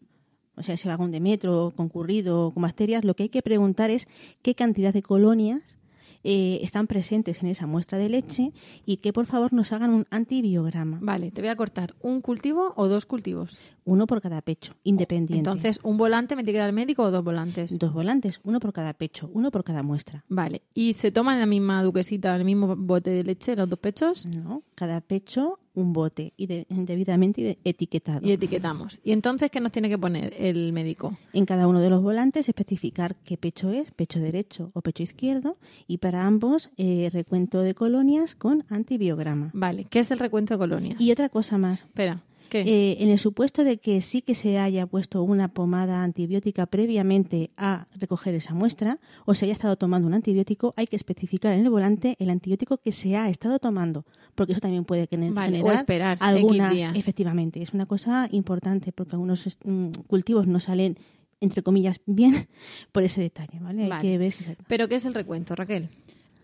o sea, ese vagón de metro concurrido con bacterias, lo que hay que preguntar es qué cantidad de colonias eh, están presentes en esa muestra de leche y que por favor nos hagan un antibiograma, Vale, te voy a cortar. ¿Un cultivo o dos cultivos? uno por cada pecho, independiente. Entonces, ¿un volante me tiene que dar el médico o dos volantes? dos volantes, uno por cada pecho, uno por cada muestra. Vale. ¿Y se toman en la misma duquesita, en el mismo bote de leche, los dos pechos? No, cada pecho un bote y de- debidamente etiquetado. Y etiquetamos. ¿Y entonces qué nos tiene que poner el médico? En cada uno de los volantes especificar qué pecho es, pecho derecho o pecho izquierdo, y para ambos eh, recuento de colonias con antibiograma. Vale, ¿qué es el recuento de colonias? Y otra cosa más. Espera. Eh, en el supuesto de que sí que se haya puesto una pomada antibiótica previamente a recoger esa muestra o se haya estado tomando un antibiótico, hay que especificar en el volante el antibiótico que se ha estado tomando, porque eso también puede gener- Vale, o esperar algunas, días. efectivamente, es una cosa importante porque algunos mm, cultivos no salen entre comillas bien *laughs* por ese detalle, ¿vale? Hay que ver si se- ¿Pero qué es el recuento, Raquel?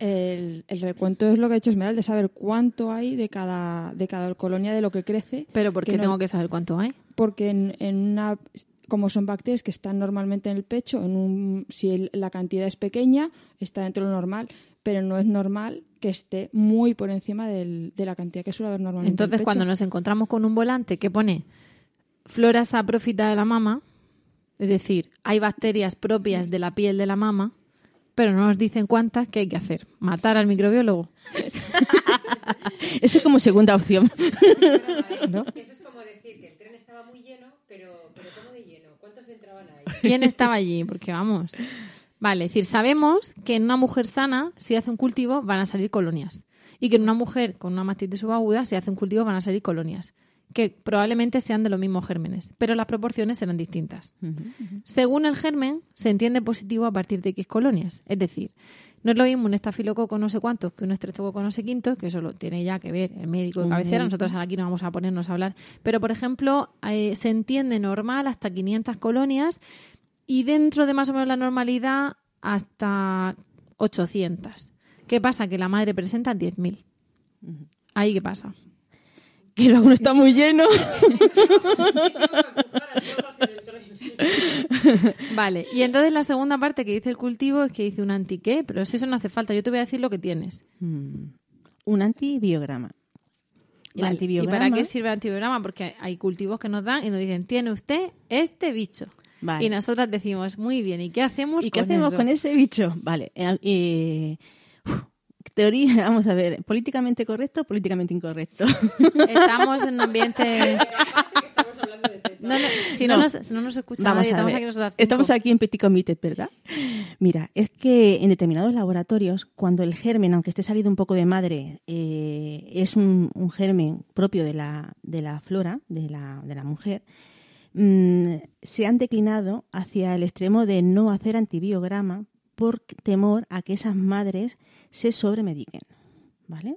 El, el recuento es lo que ha hecho Esmeralda, de saber cuánto hay de cada, de cada colonia de lo que crece. ¿Pero por qué que no- tengo que saber cuánto hay? Porque en, en una, como son bacterias que están normalmente en el pecho, en un, si el- la cantidad es pequeña, está dentro de lo normal, pero no es normal que esté muy por encima del- de la cantidad que suele haber normalmente. en el Entonces, pecho. cuando nos encontramos con un volante que pone flora saprófita de la mama, es decir, hay bacterias propias de la piel de la mama, pero no nos dicen cuántas, ¿qué hay que hacer? ¿Matar al microbiólogo? *laughs* Eso es como segunda opción. *laughs* ¿No? Eso es como decir que el tren estaba muy lleno, pero, pero ¿cómo de lleno? ¿Cuántos entraban ahí? ¿Quién estaba allí? Porque vamos. Vale, es decir, sabemos que en una mujer sana, si hace un cultivo, van a salir colonias. Y que en una mujer con una mastitis subaguda, si hace un cultivo, van a salir colonias. Que probablemente sean de los mismos gérmenes, pero las proporciones serán distintas. Según el germen, se entiende positivo a partir de X colonias. Es decir, no es lo mismo un estafilococo no sé cuántos que un estreptococo no sé quintos, que eso lo tiene ya que ver el médico de cabecera. médico. Nosotros aquí no vamos a ponernos a hablar. Pero, por ejemplo, eh, se entiende normal hasta 500 colonias y dentro de más o menos la normalidad hasta 800. ¿Qué pasa? Que la madre presenta 10.000. Ahí qué pasa. Que luego no está muy lleno. Vale, y entonces la segunda parte que dice el cultivo es que dice un anti qué, pero si eso no hace falta, yo te voy a decir lo que tienes. Mm, un antibiograma. El Vale, antibiograma. ¿Y para qué sirve el antibiograma? Porque hay cultivos que nos dan y nos dicen, tiene usted este bicho. Vale. Y nosotras decimos, muy bien, ¿y qué hacemos ¿Y qué con hacemos eso? con ese bicho? Vale. eh, eh, teoría, *laughs* vamos a ver, políticamente correcto, políticamente incorrecto. *laughs* Estamos en un ambiente... No, no, si, no. No. nos, si no nos escucha Vamos nadie, a estamos ver. aquí cinco. Estamos aquí en Petit Comité, ¿verdad? Mira, es que en determinados laboratorios, cuando el germen, aunque esté salido un poco de madre, eh, es un, un germen propio de la, de la flora, de la, de la mujer, mm, se han declinado hacia el extremo de no hacer antibiograma por temor a que esas madres se sobremediquen. ¿Vale?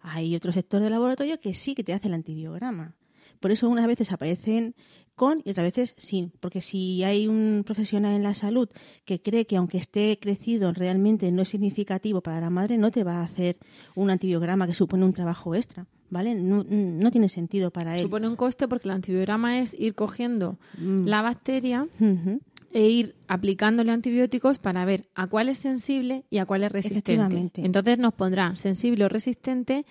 Hay otro sector del laboratorio que sí que te hace el antibiograma. Por eso unas veces aparecen con y otras veces sin. Porque si hay un profesional en la salud que cree que aunque esté crecido realmente no es significativo para la madre, no te va a hacer un antibiograma que supone un trabajo extra. ¿Vale? No, no tiene sentido para él. Supone un coste porque el antibiograma es ir cogiendo Mm. la bacteria. E ir aplicándole antibióticos para ver a cuál es sensible y a cuál es resistente. Entonces nos pondrá sensible o resistente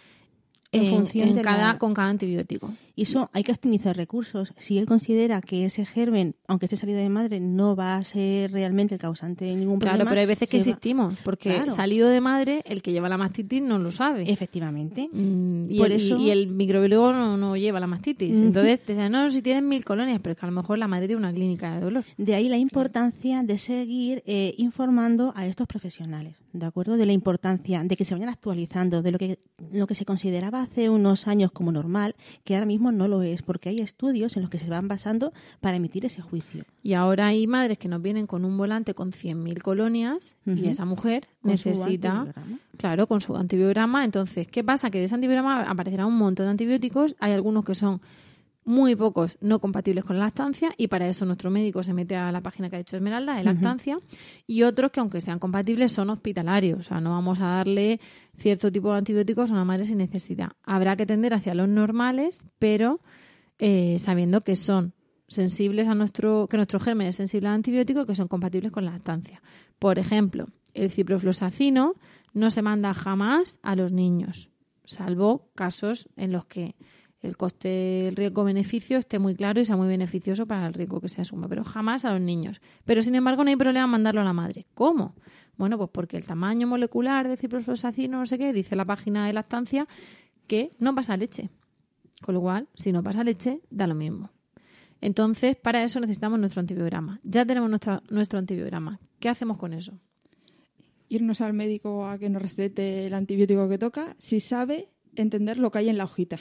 En en- función en de cada, la- con cada antibiótico. Y eso hay que optimizar recursos. Si él considera que ese germen, aunque esté salido de madre, no va a ser realmente el causante de ningún problema. Claro, pero hay veces que va- insistimos, porque Claro. salido de madre, el que lleva la mastitis no lo sabe. Efectivamente. Mm, y, Por el, eso- y el microbiólogo no, no lleva la mastitis. Entonces te dicen, no, si tienes mil colonias, pero es que a lo mejor la madre tiene una clínica de dolor. De ahí la importancia de seguir eh, informando a estos profesionales, ¿de acuerdo? De la importancia de que se vayan actualizando de lo que, lo que se consideraba hace unos años como normal, que ahora mismo no lo es, porque hay estudios en los que se van basando para emitir ese juicio. Y ahora hay madres que nos vienen con un volante con 100.000 colonias y esa mujer necesita, claro, con su antibiograma. Entonces, ¿qué pasa? Que de ese antibiograma aparecerá un montón de antibióticos. Hay algunos que son muy pocos no compatibles con la lactancia y para eso nuestro médico se mete a la página que ha hecho Esmeralda de lactancia y otros que aunque sean compatibles son hospitalarios, o sea, no vamos a darle cierto tipo de antibióticos a una madre sin necesidad. Habrá que tender hacia los normales, pero eh, sabiendo que son sensibles a nuestro, que nuestro germen es sensible al antibiótico y que son compatibles con la lactancia. Por ejemplo, el ciprofloxacino no se manda jamás a los niños, salvo casos en los que el coste, el riesgo-beneficio esté muy claro y sea muy beneficioso para el riesgo que se asume, pero jamás a los niños. Pero sin embargo no hay problema mandarlo a la madre. ¿Cómo? Bueno, pues porque el tamaño molecular de ciprofloxacino, no sé qué, dice la página de lactancia que no pasa leche. Con lo cual, si no pasa leche, da lo mismo. Entonces, para eso necesitamos nuestro antibiograma. Ya tenemos nuestro, nuestro antibiograma. ¿Qué hacemos con eso? irnos al médico a que nos recete el antibiótico que toca, si sabe entender lo que hay en la hojita.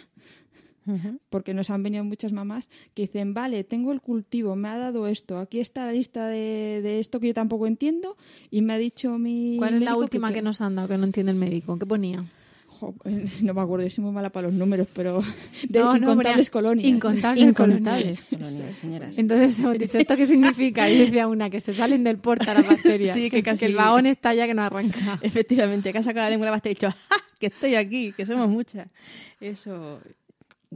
Porque nos han venido muchas mamás que dicen, vale, tengo el cultivo, me ha dado esto, aquí está la lista de, de esto que yo tampoco entiendo y me ha dicho mi ¿Cuál es la última que, nos han dado que no entiende el médico? ¿Qué ponía? Jo, no me acuerdo, yo soy muy mala para los números, pero *laughs* de No, incontables colonias. Incontables, Incontables colonias. colonias, señoras. Entonces hemos dicho, ¿esto qué significa? Y decía una, que se salen del porta las bacterias. *laughs* Sí, que casi- el vagón está ya que no arranca. *laughs* Efectivamente, que ha sacado la lengua de la pasta y dicho, ¡Ja! que estoy aquí, que somos muchas. Eso.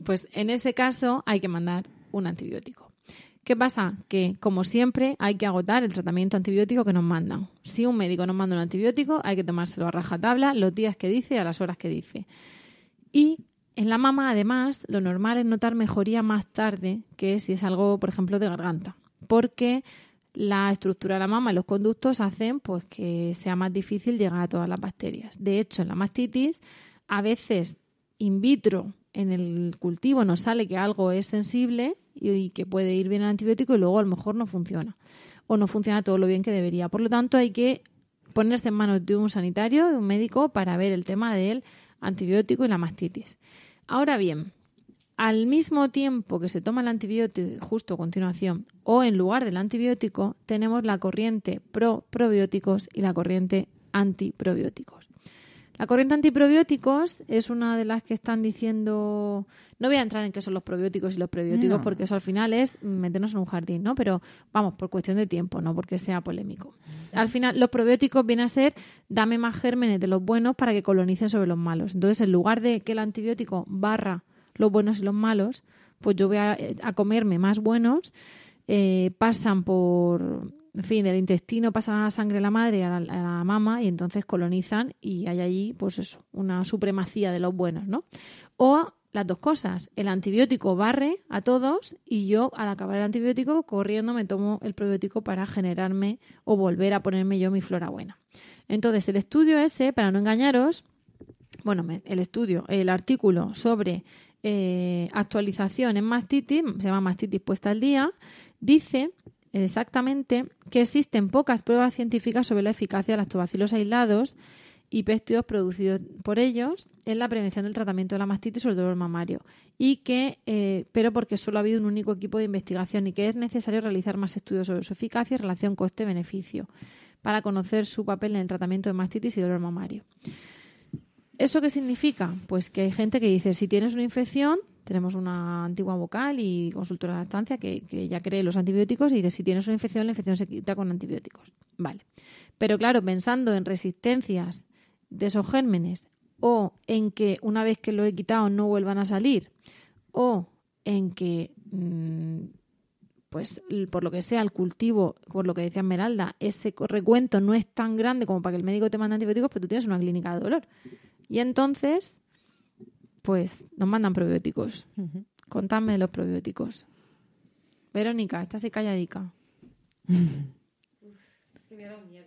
Pues en ese caso hay que mandar un antibiótico. ¿Qué pasa? Que, como siempre, hay que agotar el tratamiento antibiótico que nos mandan. Si un médico nos manda un antibiótico, hay que tomárselo a rajatabla los días que dice a las horas que dice. Y en la mama, además, lo normal es notar mejoría más tarde que si es algo, por ejemplo, de garganta. Porque la estructura de la mama y los conductos hacen pues, que sea más difícil llegar a todas las bacterias. De hecho, en la mastitis, a veces in vitro, en el cultivo, nos sale que algo es sensible y, que puede ir bien el antibiótico y luego a lo mejor no funciona. O no funciona todo lo bien que debería. Por lo tanto, hay que ponerse en manos de un sanitario, de un médico, para ver el tema del antibiótico y la mastitis. Ahora bien, al mismo tiempo que se toma el antibiótico, justo a continuación, o en lugar del antibiótico, tenemos la corriente pro-probióticos y la corriente antiprobióticos. La corriente antiprobióticos es una de las que están diciendo. No voy a entrar en qué son los probióticos y los prebióticos, No. porque eso al final es meternos en un jardín, ¿no? Pero vamos, por cuestión de tiempo, no porque sea polémico. Al final, los probióticos vienen a ser dame más gérmenes de los buenos para que colonicen sobre los malos. Entonces, en lugar de que el antibiótico barra los buenos y los malos, pues yo voy a, a comerme más buenos, eh, pasan por, en fin, del intestino pasan a la sangre de la madre, a la, a la mama, y entonces colonizan y hay allí, pues eso, una supremacía de los buenos, ¿no? O las dos cosas, el antibiótico barre a todos y yo al acabar el antibiótico corriendo me tomo el probiótico para generarme o volver a ponerme yo mi flora buena. Entonces el estudio ese, para no engañaros, bueno, el estudio, el artículo sobre eh, actualización en mastitis, se llama mastitis puesta al día, dice exactamente que existen pocas pruebas científicas sobre la eficacia de lactobacilos aislados y péptidos producidos por ellos en la prevención del tratamiento de la mastitis o el dolor mamario y que eh, pero porque solo ha habido un único equipo de investigación y que es necesario realizar más estudios sobre su eficacia y relación coste-beneficio para conocer su papel en el tratamiento de mastitis y dolor mamario. ¿Eso qué significa? Pues que hay gente que dice, si tienes una infección, tenemos una antigua vocal y consultora de lactancia que, que ya cree los antibióticos y dice, si tienes una infección, la infección se quita con antibióticos. Vale. Pero claro, pensando en resistencias de esos gérmenes o en que una vez que lo he quitado no vuelvan a salir o en que mm, pues por lo que sea el cultivo, por lo que decía Esmeralda, ese recuento no es tan grande como para que el médico te mande antibióticos, pero tú tienes una clínica de dolor. Y entonces, pues nos mandan probióticos. Contadme de los probióticos. Verónica, estás calladica. Es que me ha dado miedo.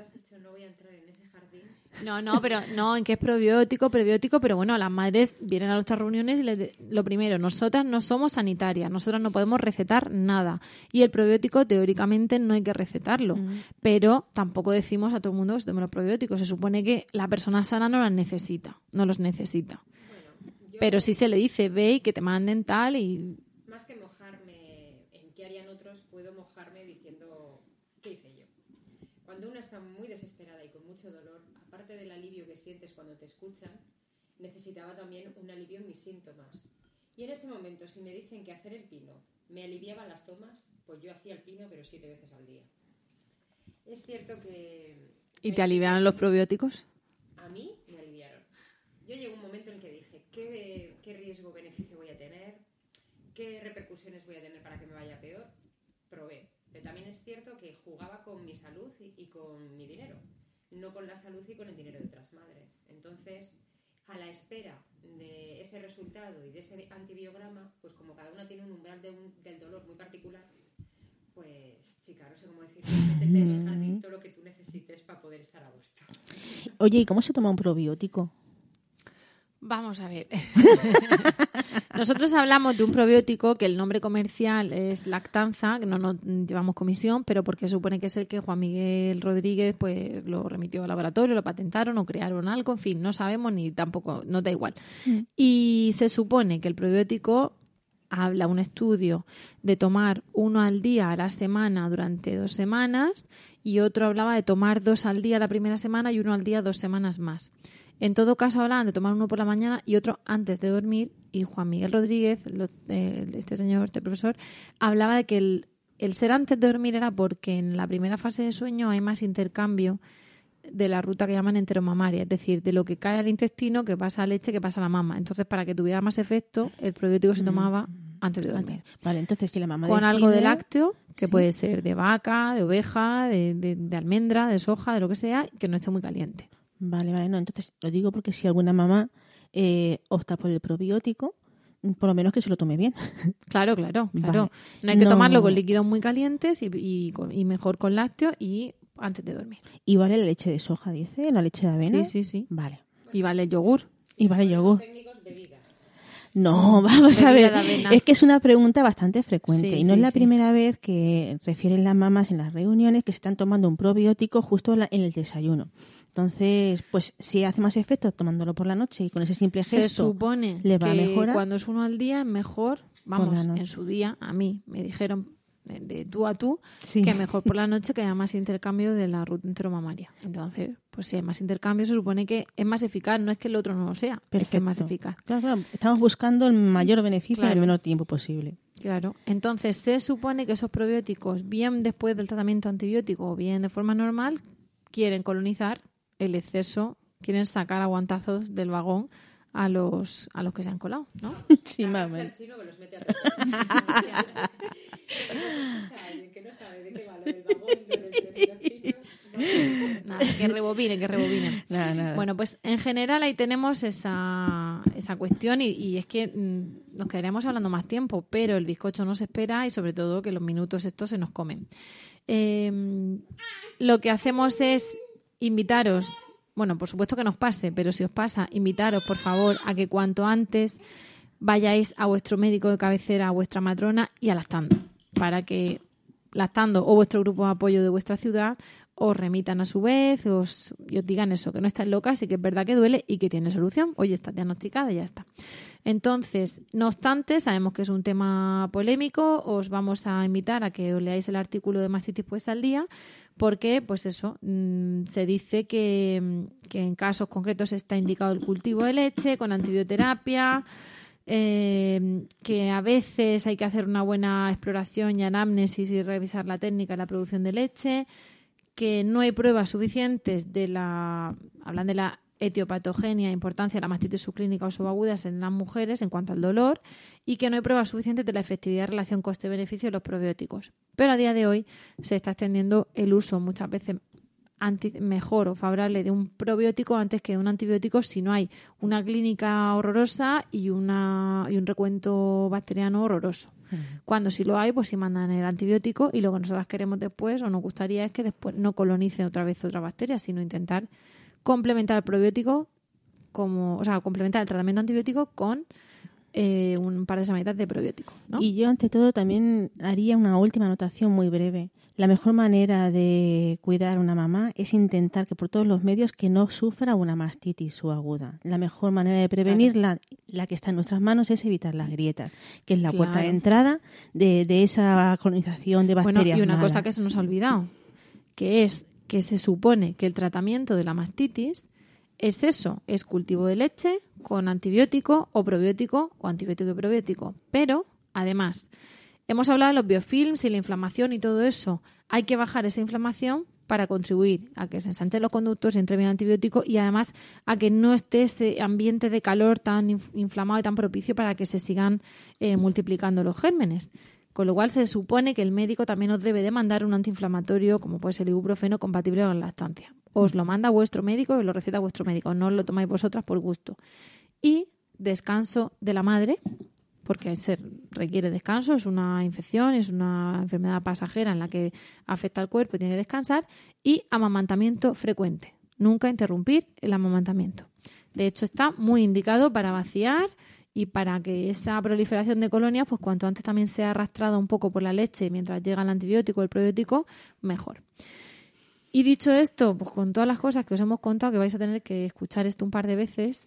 Has dicho, no voy a entrar en ese jardín. No, no, pero no, en qué es probiótico, prebiótico, pero bueno, las madres vienen a nuestras reuniones y les de- lo primero, nosotras no somos sanitarias, nosotras no podemos recetar nada. Y el probiótico, teóricamente, no hay que recetarlo, pero tampoco decimos a todo el mundo que se tome los probióticos. Se supone que la persona sana no las necesita, no los necesita. Pero sí se le dice, ve y que te manden tal y Más que mojarme en qué harían otros, puedo mojarme diciendo qué hice yo. Cuando una está muy desesperada y con mucho dolor, aparte del alivio que sientes cuando te escuchan, necesitaba también un alivio en mis síntomas. Y en ese momento, si me dicen que hacer el pino me aliviaba las tomas, pues yo hacía el pino, pero siete veces al día. Es cierto que ¿Y te aliviaron los probióticos? a mí me aliviaron. Yo llegó un momento en que dije, ¿qué, qué riesgo-beneficio voy a tener? ¿Qué repercusiones voy a tener para que me vaya peor? Probé. Pero también es cierto que jugaba con mi salud y, y con mi dinero, no con la salud y con el dinero de otras madres. Entonces, a la espera de ese resultado y de ese antibiograma, pues como cada una tiene un umbral de un- del dolor muy particular, pues chica, no sé cómo decir, métete en el jardín todo lo que tú necesites para poder estar a gusto. Oye, ¿y cómo se toma un probiótico? Vamos a ver. *laughs* Nosotros hablamos de un probiótico que el nombre comercial es lactanza, que no nos llevamos comisión, pero porque supone que es el que Juan Miguel Rodríguez pues lo remitió al laboratorio, lo patentaron o crearon algo, en fin, no sabemos ni tampoco, nos da igual. Y se supone que el probiótico habla un estudio de tomar uno al día a la semana durante dos semanas y otro hablaba de tomar dos al día la primera semana y uno al día dos semanas más. En todo caso hablaban de tomar uno por la mañana y otro antes de dormir y Juan Miguel Rodríguez, lo- eh, este señor, este profesor, hablaba de que el, el ser antes de dormir era porque en la primera fase de sueño hay más intercambio de la ruta que llaman enteromamaria, es decir, de lo que cae al intestino, que pasa a leche, que pasa a la mama. Entonces, para que tuviera más efecto, el probiótico se tomaba antes de dormir. Vale, entonces si la mamá Con algo de lácteo, que Sí. puede ser de vaca, de oveja, de, de- de almendra, de soja, de lo que sea, que no esté muy caliente. Vale, vale, no, entonces lo digo porque si alguna mamá eh, opta por el probiótico, por lo menos que se lo tome bien. Claro, *laughs* claro, claro. Vale. No hay que No- tomarlo con líquidos muy calientes y, y mejor con lácteo y antes de dormir. Y vale la leche de soja, dice, la leche de avena. Sí, sí, sí. Vale. Y vale el yogur. Y vale yogur. De vigas. No, *laughs* vamos a ver. Es que es una pregunta bastante frecuente Sí, y no sí, es la sí. primera vez que refieren las mamás en las reuniones que se están tomando un probiótico justo en la- en el desayuno. Entonces, pues si hace más efecto tomándolo por la noche y con ese simple Se gesto supone le va a que mejorar. cuando es uno al día es mejor, vamos, en su día a mí me dijeron eh, de tú a tú Sí. que mejor por la noche que haya más intercambio de la ruta enteromamaria. Entonces, pues si hay más intercambio se supone que es más eficaz, no es que el otro no lo sea, es que es más Perfecto. eficaz. Claro, claro, estamos buscando el mayor beneficio en el menor tiempo posible. Claro. Entonces, se supone que esos probióticos, bien después del tratamiento antibiótico o bien de forma normal, quieren colonizar el exceso, quieren sacar aguantazos del vagón a los, a los que se han colado, ¿no? *laughs* Sí, más o Es el menos. chino que los mete a *laughs* que no sabe de qué va lo del vagón de los, de los chinos. Nada, que rebobinen, que rebobinen. *laughs* Nada, nada. Bueno, pues en general ahí tenemos esa, esa cuestión y, y es que mm, nos quedaríamos hablando más tiempo, pero el bizcocho no se espera y sobre todo que los minutos estos se nos comen. Eh, lo que hacemos es invitaros, bueno, por supuesto que nos pase, pero si os pasa, invitaros por favor a que cuanto antes vayáis a vuestro médico de cabecera, a vuestra matrona y a lactando, para que lactando o vuestro grupo de apoyo de vuestra ciudad os remitan a su vez os, y os digan eso, que no estáis locas y que es verdad que duele y que tiene solución. Oye, está diagnosticada y ya está. Entonces, no obstante, sabemos que es un tema polémico, os vamos a invitar a que os leáis el artículo de Mastitis Puesta al Día, porque, pues eso, mm, se dice que, mm, que en casos concretos está indicado el cultivo de leche con antibioterapia, eh, que a veces hay que hacer una buena exploración y anamnesis y revisar la técnica de la producción de leche, que no hay pruebas suficientes de la, hablan de la etiopatogenia, importancia de la mastitis subclínica o subagudas en las mujeres en cuanto al dolor y que no hay pruebas suficientes de la efectividad relación coste-beneficio de los probióticos. Pero a día de hoy se está extendiendo el uso muchas veces mejor o favorable de un probiótico antes que de un antibiótico si no hay una clínica horrorosa y, una, y un recuento bacteriano horroroso. Cuando si lo hay, pues si mandan el antibiótico y lo que nosotras queremos después o nos gustaría es que después no colonice otra vez otra bacteria, sino intentar complementar el probiótico como, o sea, complementar el tratamiento antibiótico con eh, un par de semanitas de probiótico. ¿no? Y yo, ante todo, también haría una última anotación muy breve. La mejor manera de cuidar a una mamá es intentar que por todos los medios que no sufra una mastitis subaguda. La mejor manera de prevenirla, la que está en nuestras manos, es evitar las grietas, que es la puerta de entrada de, de esa colonización de Bueno, bacterias y una malas. cosa que se nos ha olvidado, que es que se supone que el tratamiento de la mastitis es eso, es cultivo de leche con antibiótico o probiótico o antibiótico y probiótico. Pero, además, hemos hablado de los biofilms y la inflamación y todo eso. Hay que bajar esa inflamación para contribuir a que se ensanchen los conductos y entre bien antibiótico y además a que no esté ese ambiente de calor tan inf- inflamado y tan propicio para que se sigan eh, multiplicando los gérmenes. Con lo cual se supone que el médico también os debe de mandar un antiinflamatorio como puede ser el ibuprofeno compatible con la lactancia. Os lo manda vuestro médico y lo receta vuestro médico, no lo tomáis vosotras por gusto. Y descanso de la madre, porque se requiere descanso, es una infección, es una enfermedad pasajera en la que afecta al cuerpo y tiene que descansar, y amamantamiento frecuente. Nunca interrumpir el amamantamiento. De hecho, está muy indicado para vaciar y para que esa proliferación de colonias, pues cuanto antes también sea arrastrada un poco por la leche mientras llega el antibiótico o el probiótico, mejor. Y dicho esto, pues con todas las cosas que os hemos contado, que vais a tener que escuchar esto un par de veces,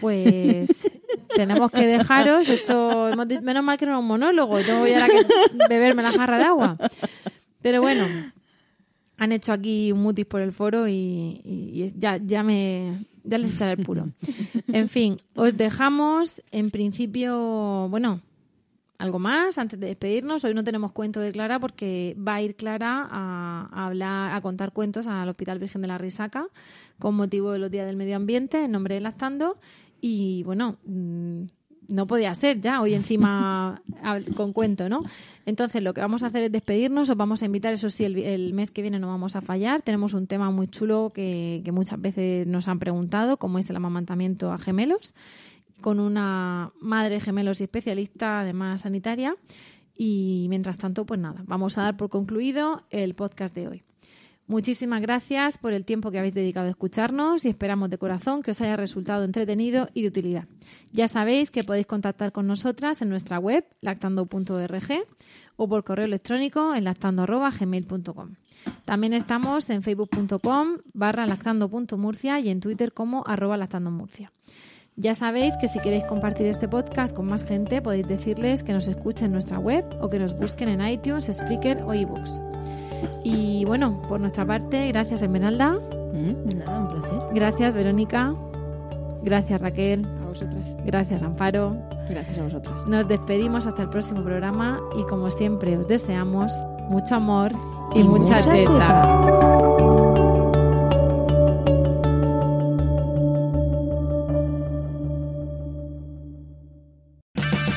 pues *laughs* tenemos que dejaros. Esto, menos mal que no era un monólogo, y tengo ya ahora que *laughs* beberme la jarra de agua. Pero bueno, han hecho aquí un mutis por el foro y- y ya, ya me ya les echaré el puro. En fin, os dejamos en principio, bueno, algo más antes de despedirnos. Hoy no tenemos cuento de Clara porque va a ir Clara a, a hablar, a contar cuentos al Hospital Virgen de la Risaca con motivo de los días del medio ambiente en nombre de Lactando. Y bueno, mm, no podía ser ya hoy encima *laughs* con cuento, ¿no? Entonces lo que vamos a hacer es despedirnos, os vamos a invitar, eso sí, el mes que viene no vamos a fallar. Tenemos un tema muy chulo que, que muchas veces nos han preguntado, como es el amamantamiento a gemelos con una madre gemelos y especialista, además sanitaria. Y mientras tanto, pues nada, vamos a dar por concluido el podcast de hoy. Muchísimas gracias por el tiempo que habéis dedicado a escucharnos y esperamos de corazón que os haya resultado entretenido y de utilidad. Ya sabéis que podéis contactar con nosotras en nuestra web lactando.org o por correo electrónico en lactando.gmail.com. También estamos en facebook.com barra lactando.murcia y en Twitter como arroba lactandomurcia. Ya sabéis que si queréis compartir este podcast con más gente, podéis decirles que nos escuchen en nuestra web o que nos busquen en iTunes, Spreaker o eBooks. Y bueno, por nuestra parte, gracias Esmeralda. Mm, nada, un placer. Gracias Verónica. Gracias Raquel. A vosotras. Gracias Amparo. Gracias a vosotras. Nos despedimos hasta el próximo programa y como siempre os deseamos mucho amor y, Y mucha, mucha teta. teta.